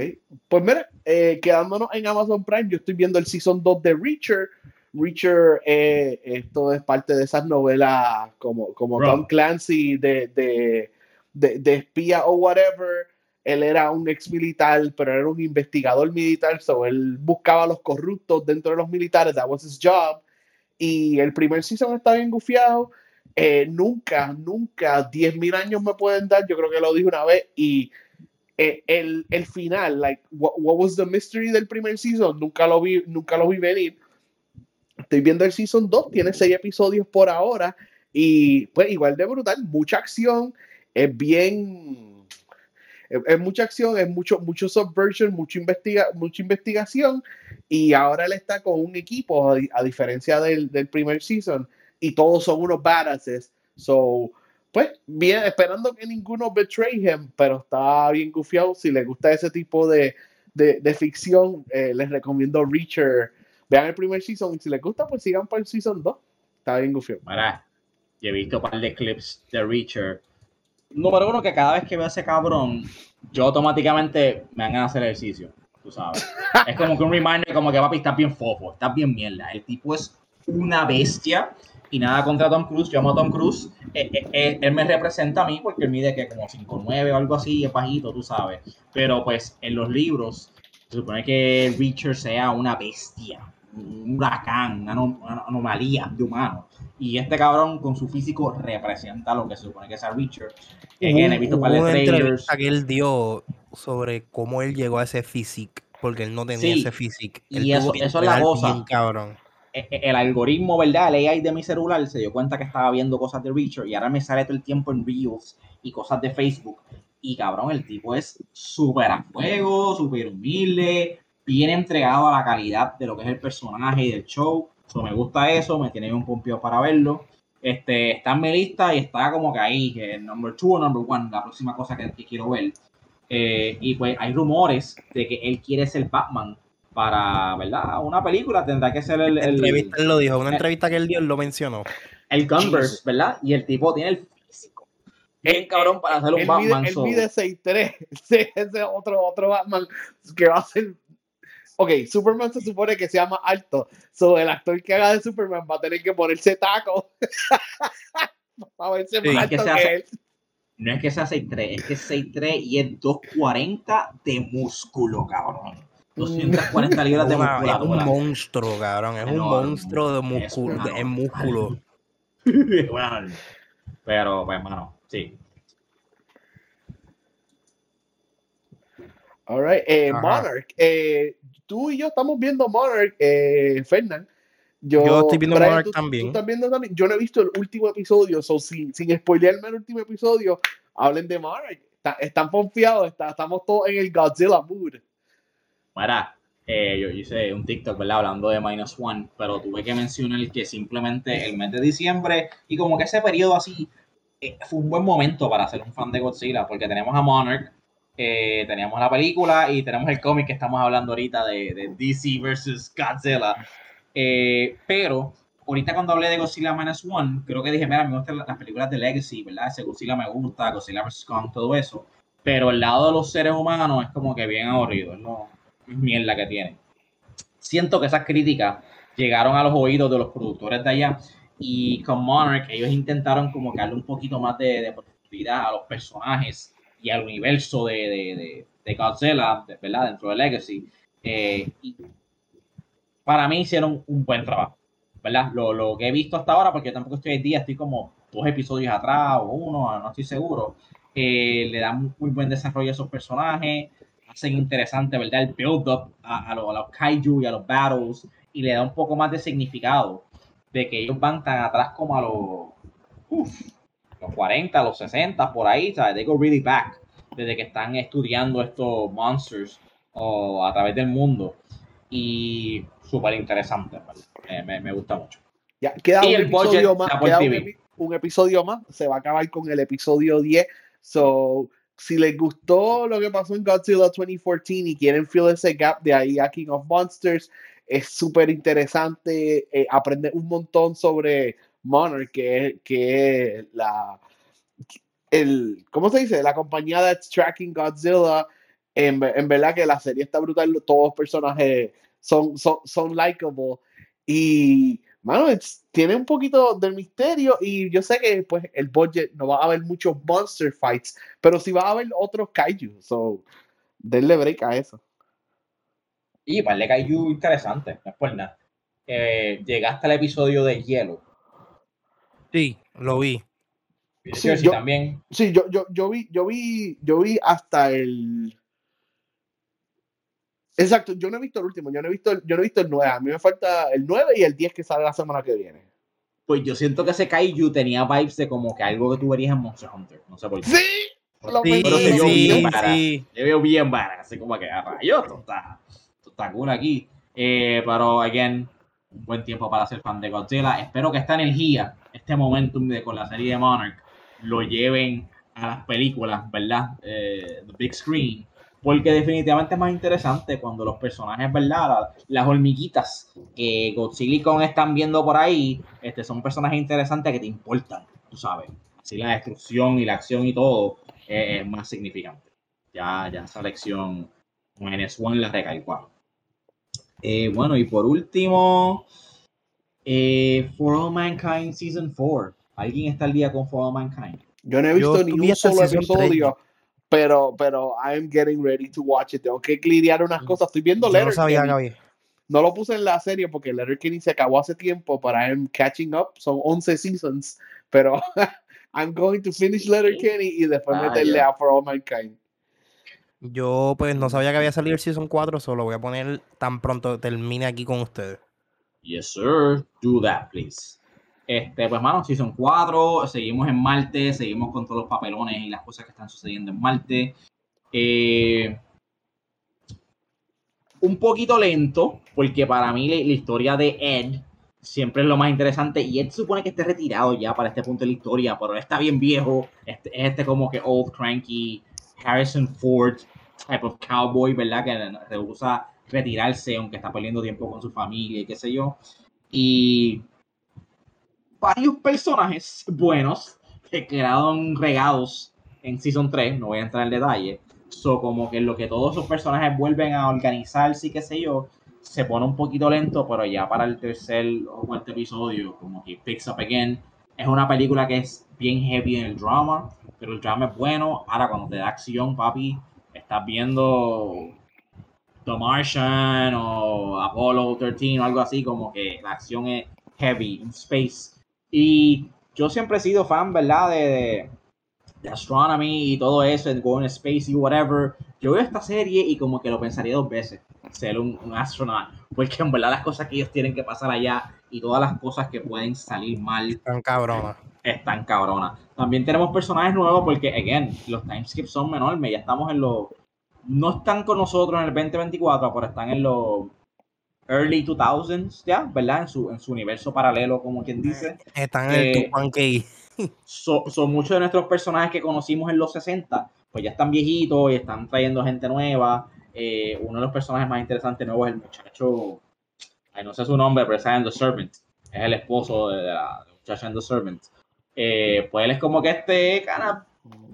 A: Pues mira, eh, quedándonos en Amazon Prime, yo estoy viendo el Season 2 de Reacher. Reacher, eh, esto es parte de esas novelas como, como
D: Bro.
A: Tom Clancy de, de, de, de espía o whatever. Él era un ex militar, pero era un investigador militar, so él buscaba a los corruptos dentro de los militares, that was his job. Y el primer season está bien gufiado. Eh, nunca, nunca, 10.000 años me pueden dar, yo creo que lo dije una vez, y eh, el, el final, like, what, was the mystery del primer season? Nunca lo vi, nunca lo vi venir. Estoy viendo el season 2, tiene seis episodios por ahora y pues igual de brutal, mucha acción, es bien, es, mucha acción, es mucho, mucho subversion, mucho investiga, mucha investigación y ahora él está con un equipo a, a diferencia del, del primer season y todos son unos badasses, so pues bien, esperando que ninguno betray him, pero está bien gufiado. Si les gusta ese tipo de, de, de ficción, eh, les recomiendo Reacher. Vean el primer season y si les gusta, pues sigan por el season 2. Está bien gufiado.
D: Mira, y he visto un par de clips de Reacher. Número uno, que cada vez que veo a ese cabrón, yo automáticamente me van a hacer ejercicio, tú sabes. es como que un reminder, como que papi, estás bien fofo, estás bien mierda. El tipo es una bestia y nada contra Tom Cruise, yo amo a Tom Cruise. Eh, eh, eh, él me representa a mí porque él mide que como 5'9 o algo así, es bajito, tú sabes. Pero pues en los libros se supone que Richard sea una bestia, un huracán, una, anomalía de humano. Y este cabrón con su físico representa lo que se supone que es a Richard.
B: he visto entrevista que él dio sobre cómo él llegó a ese físico, porque él no tenía ese físico.
D: Y eso, eso es la cosa. cabrón. E, e, el algoritmo, ¿verdad? El AI de mi celular se dio cuenta que estaba viendo cosas de Richard y ahora me sale todo el tiempo en Reels y cosas de Facebook y cabrón, el tipo es súper a fuego, súper humilde, bien entregado a la calidad de lo que es el personaje y del show. me gusta eso, me tiene un pompio para verlo. Este, está en mi lista y está como que ahí, el number two o number one, la próxima cosa que, quiero ver. Eh, y pues hay rumores de que él quiere ser Batman para, ¿verdad? Una película tendrá que ser el... el
B: entrevista él lo dijo, una entrevista que él dio, él lo mencionó.
D: El Gunverse, ¿verdad? Y el tipo tiene el bien cabrón para hacer un Batman.
A: Él mide 6'3. Ese es otro, otro Batman que va a ser. Ok, Superman se supone que sea más alto. So, el actor que haga de Superman va a tener que ponerse taco.
D: para verse más alto que, él. No es que sea 6'3, es que es 6'3 y es 240 de músculo, cabrón. 240 libras de músculo.
B: Es un monstruo, cabrón. Es un monstruo de músculo. En músculo.
D: bueno, pero, pues, hermano, Sí.
A: All right. Eh, Monarch. Eh, tú y yo estamos viendo Monarch, eh, Fernand.
B: Yo, estoy viendo Monarch también.
A: también. Yo no he visto el último episodio, so, sin, sin spoilearme el último episodio, hablen de Monarch. están confiados, estamos todos en el Godzilla mood.
D: Mira, eh, yo hice un TikTok, ¿verdad? Hablando de Minus One, pero tuve que mencionar que simplemente el mes de diciembre y como que ese periodo así eh, fue un buen momento para ser un fan de Godzilla, porque tenemos a Monarch, eh, teníamos la película y tenemos el cómic que estamos hablando ahorita de, DC versus Godzilla. Eh, pero ahorita cuando hablé de Godzilla Minus One, creo que dije, mira, me gustan las películas de Legacy, ¿verdad? Ese Godzilla me gusta, Godzilla vs. Kong, todo eso. Pero el lado de los seres humanos es como que bien aburrido, no mierda que tiene. Siento que esas críticas llegaron a los oídos de los productores de allá y con Monarch ellos intentaron como que darle un poquito más de, de profundidad a los personajes y al universo de, de, de Godzilla, ¿verdad? Dentro de Legacy. Eh, y para mí hicieron un buen trabajo, ¿verdad? Lo, lo, que he visto hasta ahora, porque tampoco estoy el día, estoy como dos episodios atrás o uno, no estoy seguro. Eh, le dan muy buen desarrollo a esos personajes, hacen interesante, ¿verdad? El build-up a, a, los, a los kaiju y a los battles y le da un poco más de significado de que ellos van tan atrás como a los, los 40, los 60, por ahí, ¿sabes? They go really back desde que están estudiando estos monsters o a través del mundo. Y súper interesante, me, me, gusta mucho.
A: Ya, queda un episodio más. Queda un, episodio más. Se va a acabar con el episodio 10. So, si les gustó lo que pasó en Godzilla 2014 y quieren fill ese gap de ahí a King of Monsters, es súper interesante eh, aprender un montón sobre Monarch, que, es la, el, ¿cómo se dice? La compañía that's tracking Godzilla. En, en verdad que la serie está brutal, todos los personajes son, son, son likable y, mano, tiene un poquito del misterio y yo sé que pues el budget no va a haber muchos monster fights, pero sí va a haber otros kaiju, so denle break a eso.
D: Y vale Kaiju interesante, no es por nada. Eh, llegaste al episodio de hielo.
B: Sí, lo vi.
A: Sí, yo, también. Sí, yo, yo, yo, vi, yo vi, yo vi hasta el. Exacto, yo no he visto el último, yo no he visto el, yo no he visto el 9. A mí me falta el 9 y el 10 que sale la semana que viene.
D: Pues yo siento que ese Kaiju tenía vibes de como que algo que tú verías en Monster Hunter. No sé por qué.
A: Sí,
D: sí, pero se vio bien sí. Se vio bien para, así como que a rayos, está aquí. Eh, pero, again, un buen tiempo para ser fan de Godzilla. Espero que esta energía, este momentum de, con la serie de Monarch, lo lleven a las películas, ¿verdad? Eh, the big screen. Porque definitivamente es más interesante cuando los personajes, ¿verdad? Las, hormiguitas que Godzilla y Kong están viendo por ahí, este, son personajes interesantes que te importan. tú sabes, así la destrucción y la acción y todo es, más significante. Ya, ya esa lección Minus One la recalcó. Eh, bueno, y por último, eh, For All Mankind Season 4. ¿Alguien está al día con For All Mankind?
A: Yo no he visto ni un solo episodio, pero, pero I'm getting ready to watch it. Tengo que lidiar unas cosas. Estoy viendo Letterkenny. No, lo puse en la serie porque Letterkenny se acabó hace tiempo, pero I'm catching up. Son 11 seasons, pero I'm going to finish Letterkenny y después ah, meterle a For All Mankind.
B: Yo pues no sabía que había salido el Season 4, solo voy a poner tan pronto termine aquí con ustedes.
D: Yes, sir. Do that, please. Este, pues, mano, Season 4, seguimos en Marte, seguimos con todos los papelones y las cosas que están sucediendo en Marte. Eh, un poquito lento, porque para mí la, historia de Ed siempre es lo más interesante. Y Ed supone que esté retirado ya para este punto de la historia, pero está bien viejo. Este, es este como que old, cranky, Harrison Ford type of cowboy, ¿verdad? Que rehúsa retirarse, aunque está perdiendo tiempo con su familia y qué sé yo. Y varios personajes buenos que quedaron regados en Season 3, no voy a entrar en detalle. So, como que lo que todos esos personajes vuelven a organizarse y qué sé yo, se pone un poquito lento, pero ya para el tercer o cuarto episodio, como que picks up again. Es una película que es bien heavy en el drama, pero el drama es bueno. Ahora, cuando te da acción, papi, estás viendo The Martian o Apollo 13 o algo así, como que la acción es heavy en space. Y yo siempre he sido fan, ¿verdad? De, de, astronomy y todo eso, de going space y whatever. Yo veo esta serie y como que lo pensaría dos veces, ser un, un astronaut. Porque en verdad las cosas que ellos tienen que pasar allá y todas las cosas que pueden salir mal.
B: Están cabronas.
D: Están cabronas. También tenemos personajes nuevos porque, again, los timeskips son enormes. Ya estamos en los no están con nosotros en el 2024, pero están en los early 2000s ya, ¿verdad? En su, en su universo paralelo, como quien dice.
B: Están en el eh,
D: Son muchos de nuestros personajes que conocimos en los 60, pues ya están viejitos y están trayendo gente nueva. Eh, uno de los personajes más interesantes nuevos es el muchacho, ay, no sé su nombre, pero está en The Servant. Es el esposo de la, muchacha en The Servant. Eh, pues él es como que este cara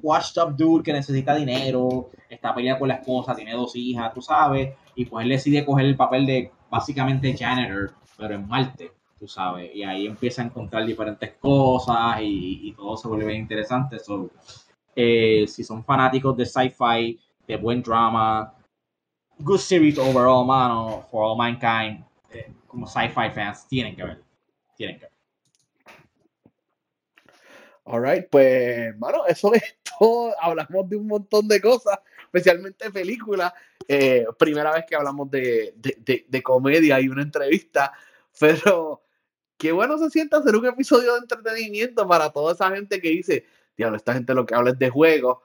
D: washed up dude que necesita dinero, está peleando con la esposa, tiene dos hijas, tú sabes, y pues él decide coger el papel de básicamente janitor, pero en Marte, tú sabes, y ahí empieza a encontrar diferentes cosas y, todo se vuelve interesante. So, eh, si son fanáticos de sci-fi, de buen drama, good series overall, mano, for all mankind, eh, como sci-fi fans, tienen que ver, tienen que ver.
A: Alright, pues, mano, eso es todo. Hablamos de un montón de cosas, especialmente películas. Eh, primera vez que hablamos de, comedia y una entrevista, pero qué bueno se siente hacer un episodio de entretenimiento para toda esa gente que dice, diablo, esta gente lo que habla es de juegos.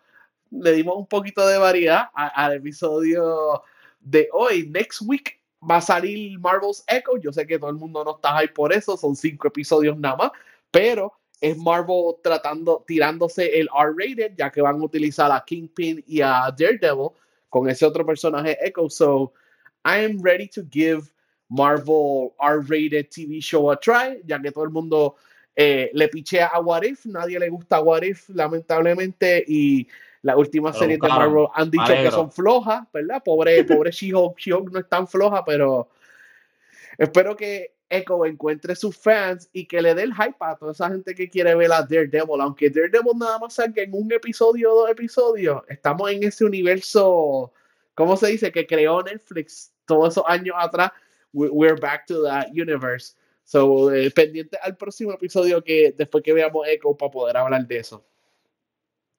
A: Le dimos un poquito de variedad al episodio de hoy. Next week va a salir Marvel's Echo. Yo sé que todo el mundo no está ahí por eso, son cinco episodios nada más, pero es Marvel tratando, tirándose el R-rated, ya que van a utilizar a Kingpin y a Daredevil con ese otro personaje Echo. So, I am ready to give Marvel R-rated TV show a try, ya que todo el mundo eh, le pichea a What If, nadie le gusta What If, lamentablemente, y las últimas series de Marvel han dicho que son flojas, ¿verdad? Pobre, pobre She-Hulk, She-Hulk no es tan floja, pero espero que Echo encuentre sus fans y que le dé el hype a toda esa gente que quiere ver a Daredevil. Aunque Daredevil nada más salga en un episodio o dos episodios, estamos en ese universo, ¿cómo se dice? Que creó Netflix todos esos años atrás. We're back to that universe. So, eh, pendiente al próximo episodio que después que veamos Echo para poder hablar de eso.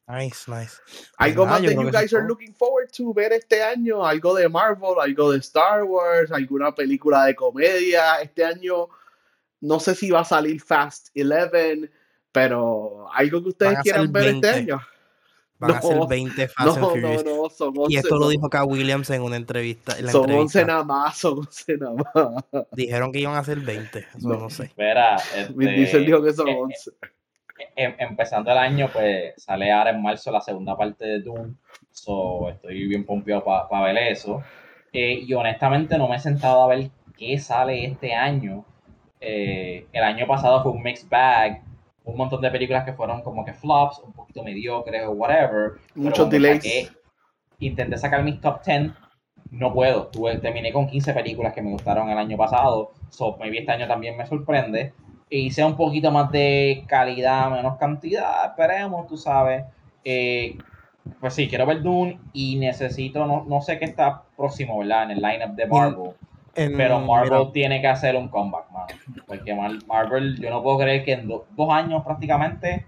B: Nice, nice.
A: Algo más que you guys are looking forward to ver este año, algo de Marvel, algo de Star Wars, alguna película de comedia. Este año no sé si va a salir Fast 11, pero algo que ustedes quieran ver este año.
B: Van a ser 20 Fast no, and No, no, son 11, y esto lo dijo K. Williams en una entrevista. En la
A: son 11 nada más, son 11 nada más.
B: Dijeron que iban a ser 20, eso no, sé.
D: Espera, este,
A: dijo que son 11.
D: Em, empezando el año, pues sale ahora en marzo la segunda parte de Doom. So, estoy bien pompeado para ver eso. Eh, y honestamente no me he sentado a ver qué sale este año. Eh, el año pasado fue un mixed bag. un montón de películas que fueron como que flops, un poquito mediocres o whatever.
A: Muchos delays.
D: intenté sacar mis top 10, no puedo. Tuve, terminé con 15 películas que me gustaron el año pasado, so maybe este año también me sorprende. Y sea un poquito más de calidad, menos cantidad, esperemos, tú sabes. Eh, pues sí, quiero ver Dune y necesito, no, no sé qué está próximo, ¿verdad? En el lineup de Marvel. pero Marvel tiene que hacer un comeback, mano. Porque Marvel, yo no puedo creer que en dos años prácticamente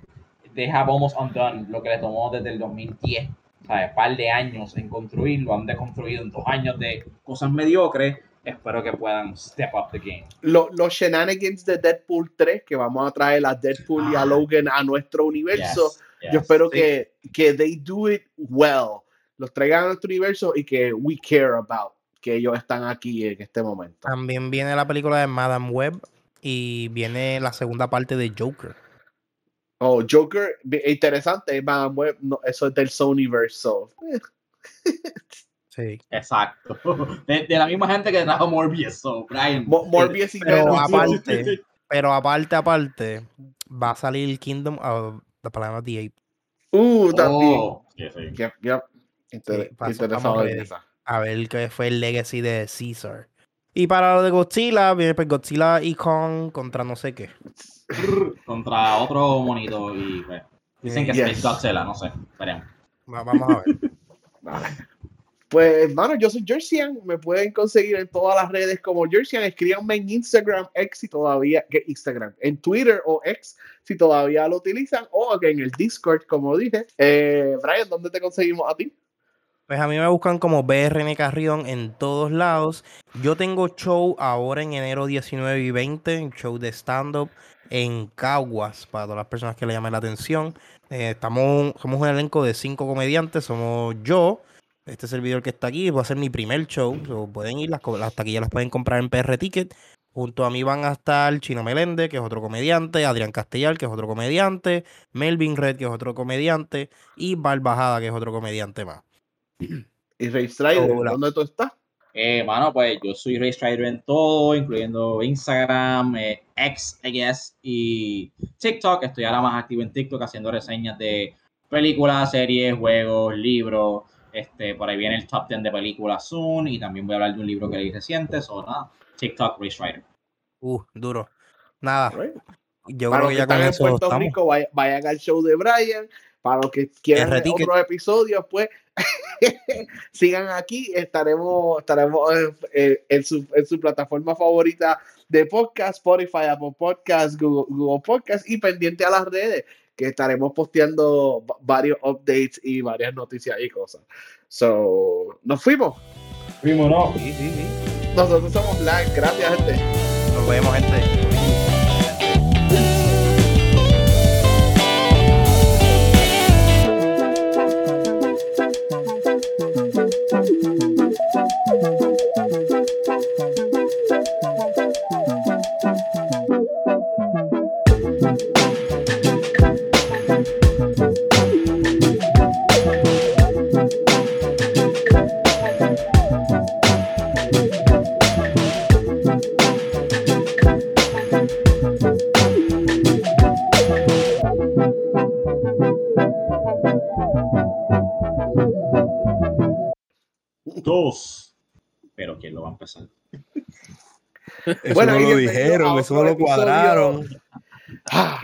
D: they have almost undone lo que le tomó desde el 2010. O sea, un par de años en construirlo, han deconstruido en dos años de cosas mediocres. Espero que puedan step up the game.
A: Los, los shenanigans de Deadpool 3, que vamos a traer a Deadpool y a ah. Logan a nuestro universo. Yo espero que, que they do it well, los traigan a nuestro universo y que we care about que ellos están aquí en este momento.
B: También viene la película de Madame Web y viene la segunda parte de Joker.
A: Oh, Joker, interesante, Madame Web, eso es del Sonyverse.
B: Sí.
D: Exacto. De, la misma gente que trajo Morbius, so, Brian.
A: Morbius y
B: pero aparte, pero aparte, aparte, va a salir Kingdom of The Planet of the Apes.
A: Uh, también. Oh,
B: a ver qué fue el legacy de Caesar. Y para lo de Godzilla, viene pues Godzilla y Kong contra no sé qué.
D: contra otro monito y pues, dicen que es Godzilla, no sé, esperemos.
B: vamos a ver.
A: Pues, hermano, yo soy Jerseyan. Me pueden conseguir en todas las redes como Jerseyan. Escríbanme en Instagram, X si todavía, que Instagram, en Twitter o X si todavía lo utilizan, o en el Discord, como dije. Eh, Brian, ¿dónde te conseguimos a ti?
B: Pues a mí me buscan como BRN Carrión en todos lados. Yo tengo show ahora en enero 19 y 20, show de stand-up en Caguas, para todas las personas que le llamen la atención. Eh, estamos, somos un elenco de cinco comediantes, somos yo, este servidor que está aquí, va a ser mi primer show. pueden ir, las, las taquillas las pueden comprar en PR Ticket. Junto a mí van a estar Chino Melende, que es otro comediante, Adrián Castellar, que es otro comediante, Melvin Red, que es otro comediante, y Barbajada, que es otro comediante más.
A: ¿Y Ray Strider? ¿Dónde tú estás?
D: Eh, mano, pues yo soy Ray Strider en todo, incluyendo Instagram, eh, X, guess, y TikTok. Estoy ahora más activo en TikTok haciendo reseñas de películas, series, juegos, libros. Este, por ahí viene el top 10 de películas Zoom y también voy a hablar de un libro que leí reciente. So, nada, TikTok Ray Strider.
B: Uh, duro. Nada.
A: Yo creo que ya con eso Puerto estamos. Rico, vayan, al show de Brian. Para los que quieran otros episodios, pues sigan aquí, estaremos, estaremos en, su, en, su, plataforma favorita de podcast, Spotify, Apple Podcast, Google, Google Podcast y pendiente a las redes que estaremos posteando varios updates y varias noticias y cosas. So, nos fuimos.
D: Fuimos, ¿no?
B: Sí, sí, sí.
A: Nosotros somos Black. Gracias, gente.
B: Nos vemos, gente. Eso bueno, no lo dijeron, eso no lo cuadraron.
A: Ah.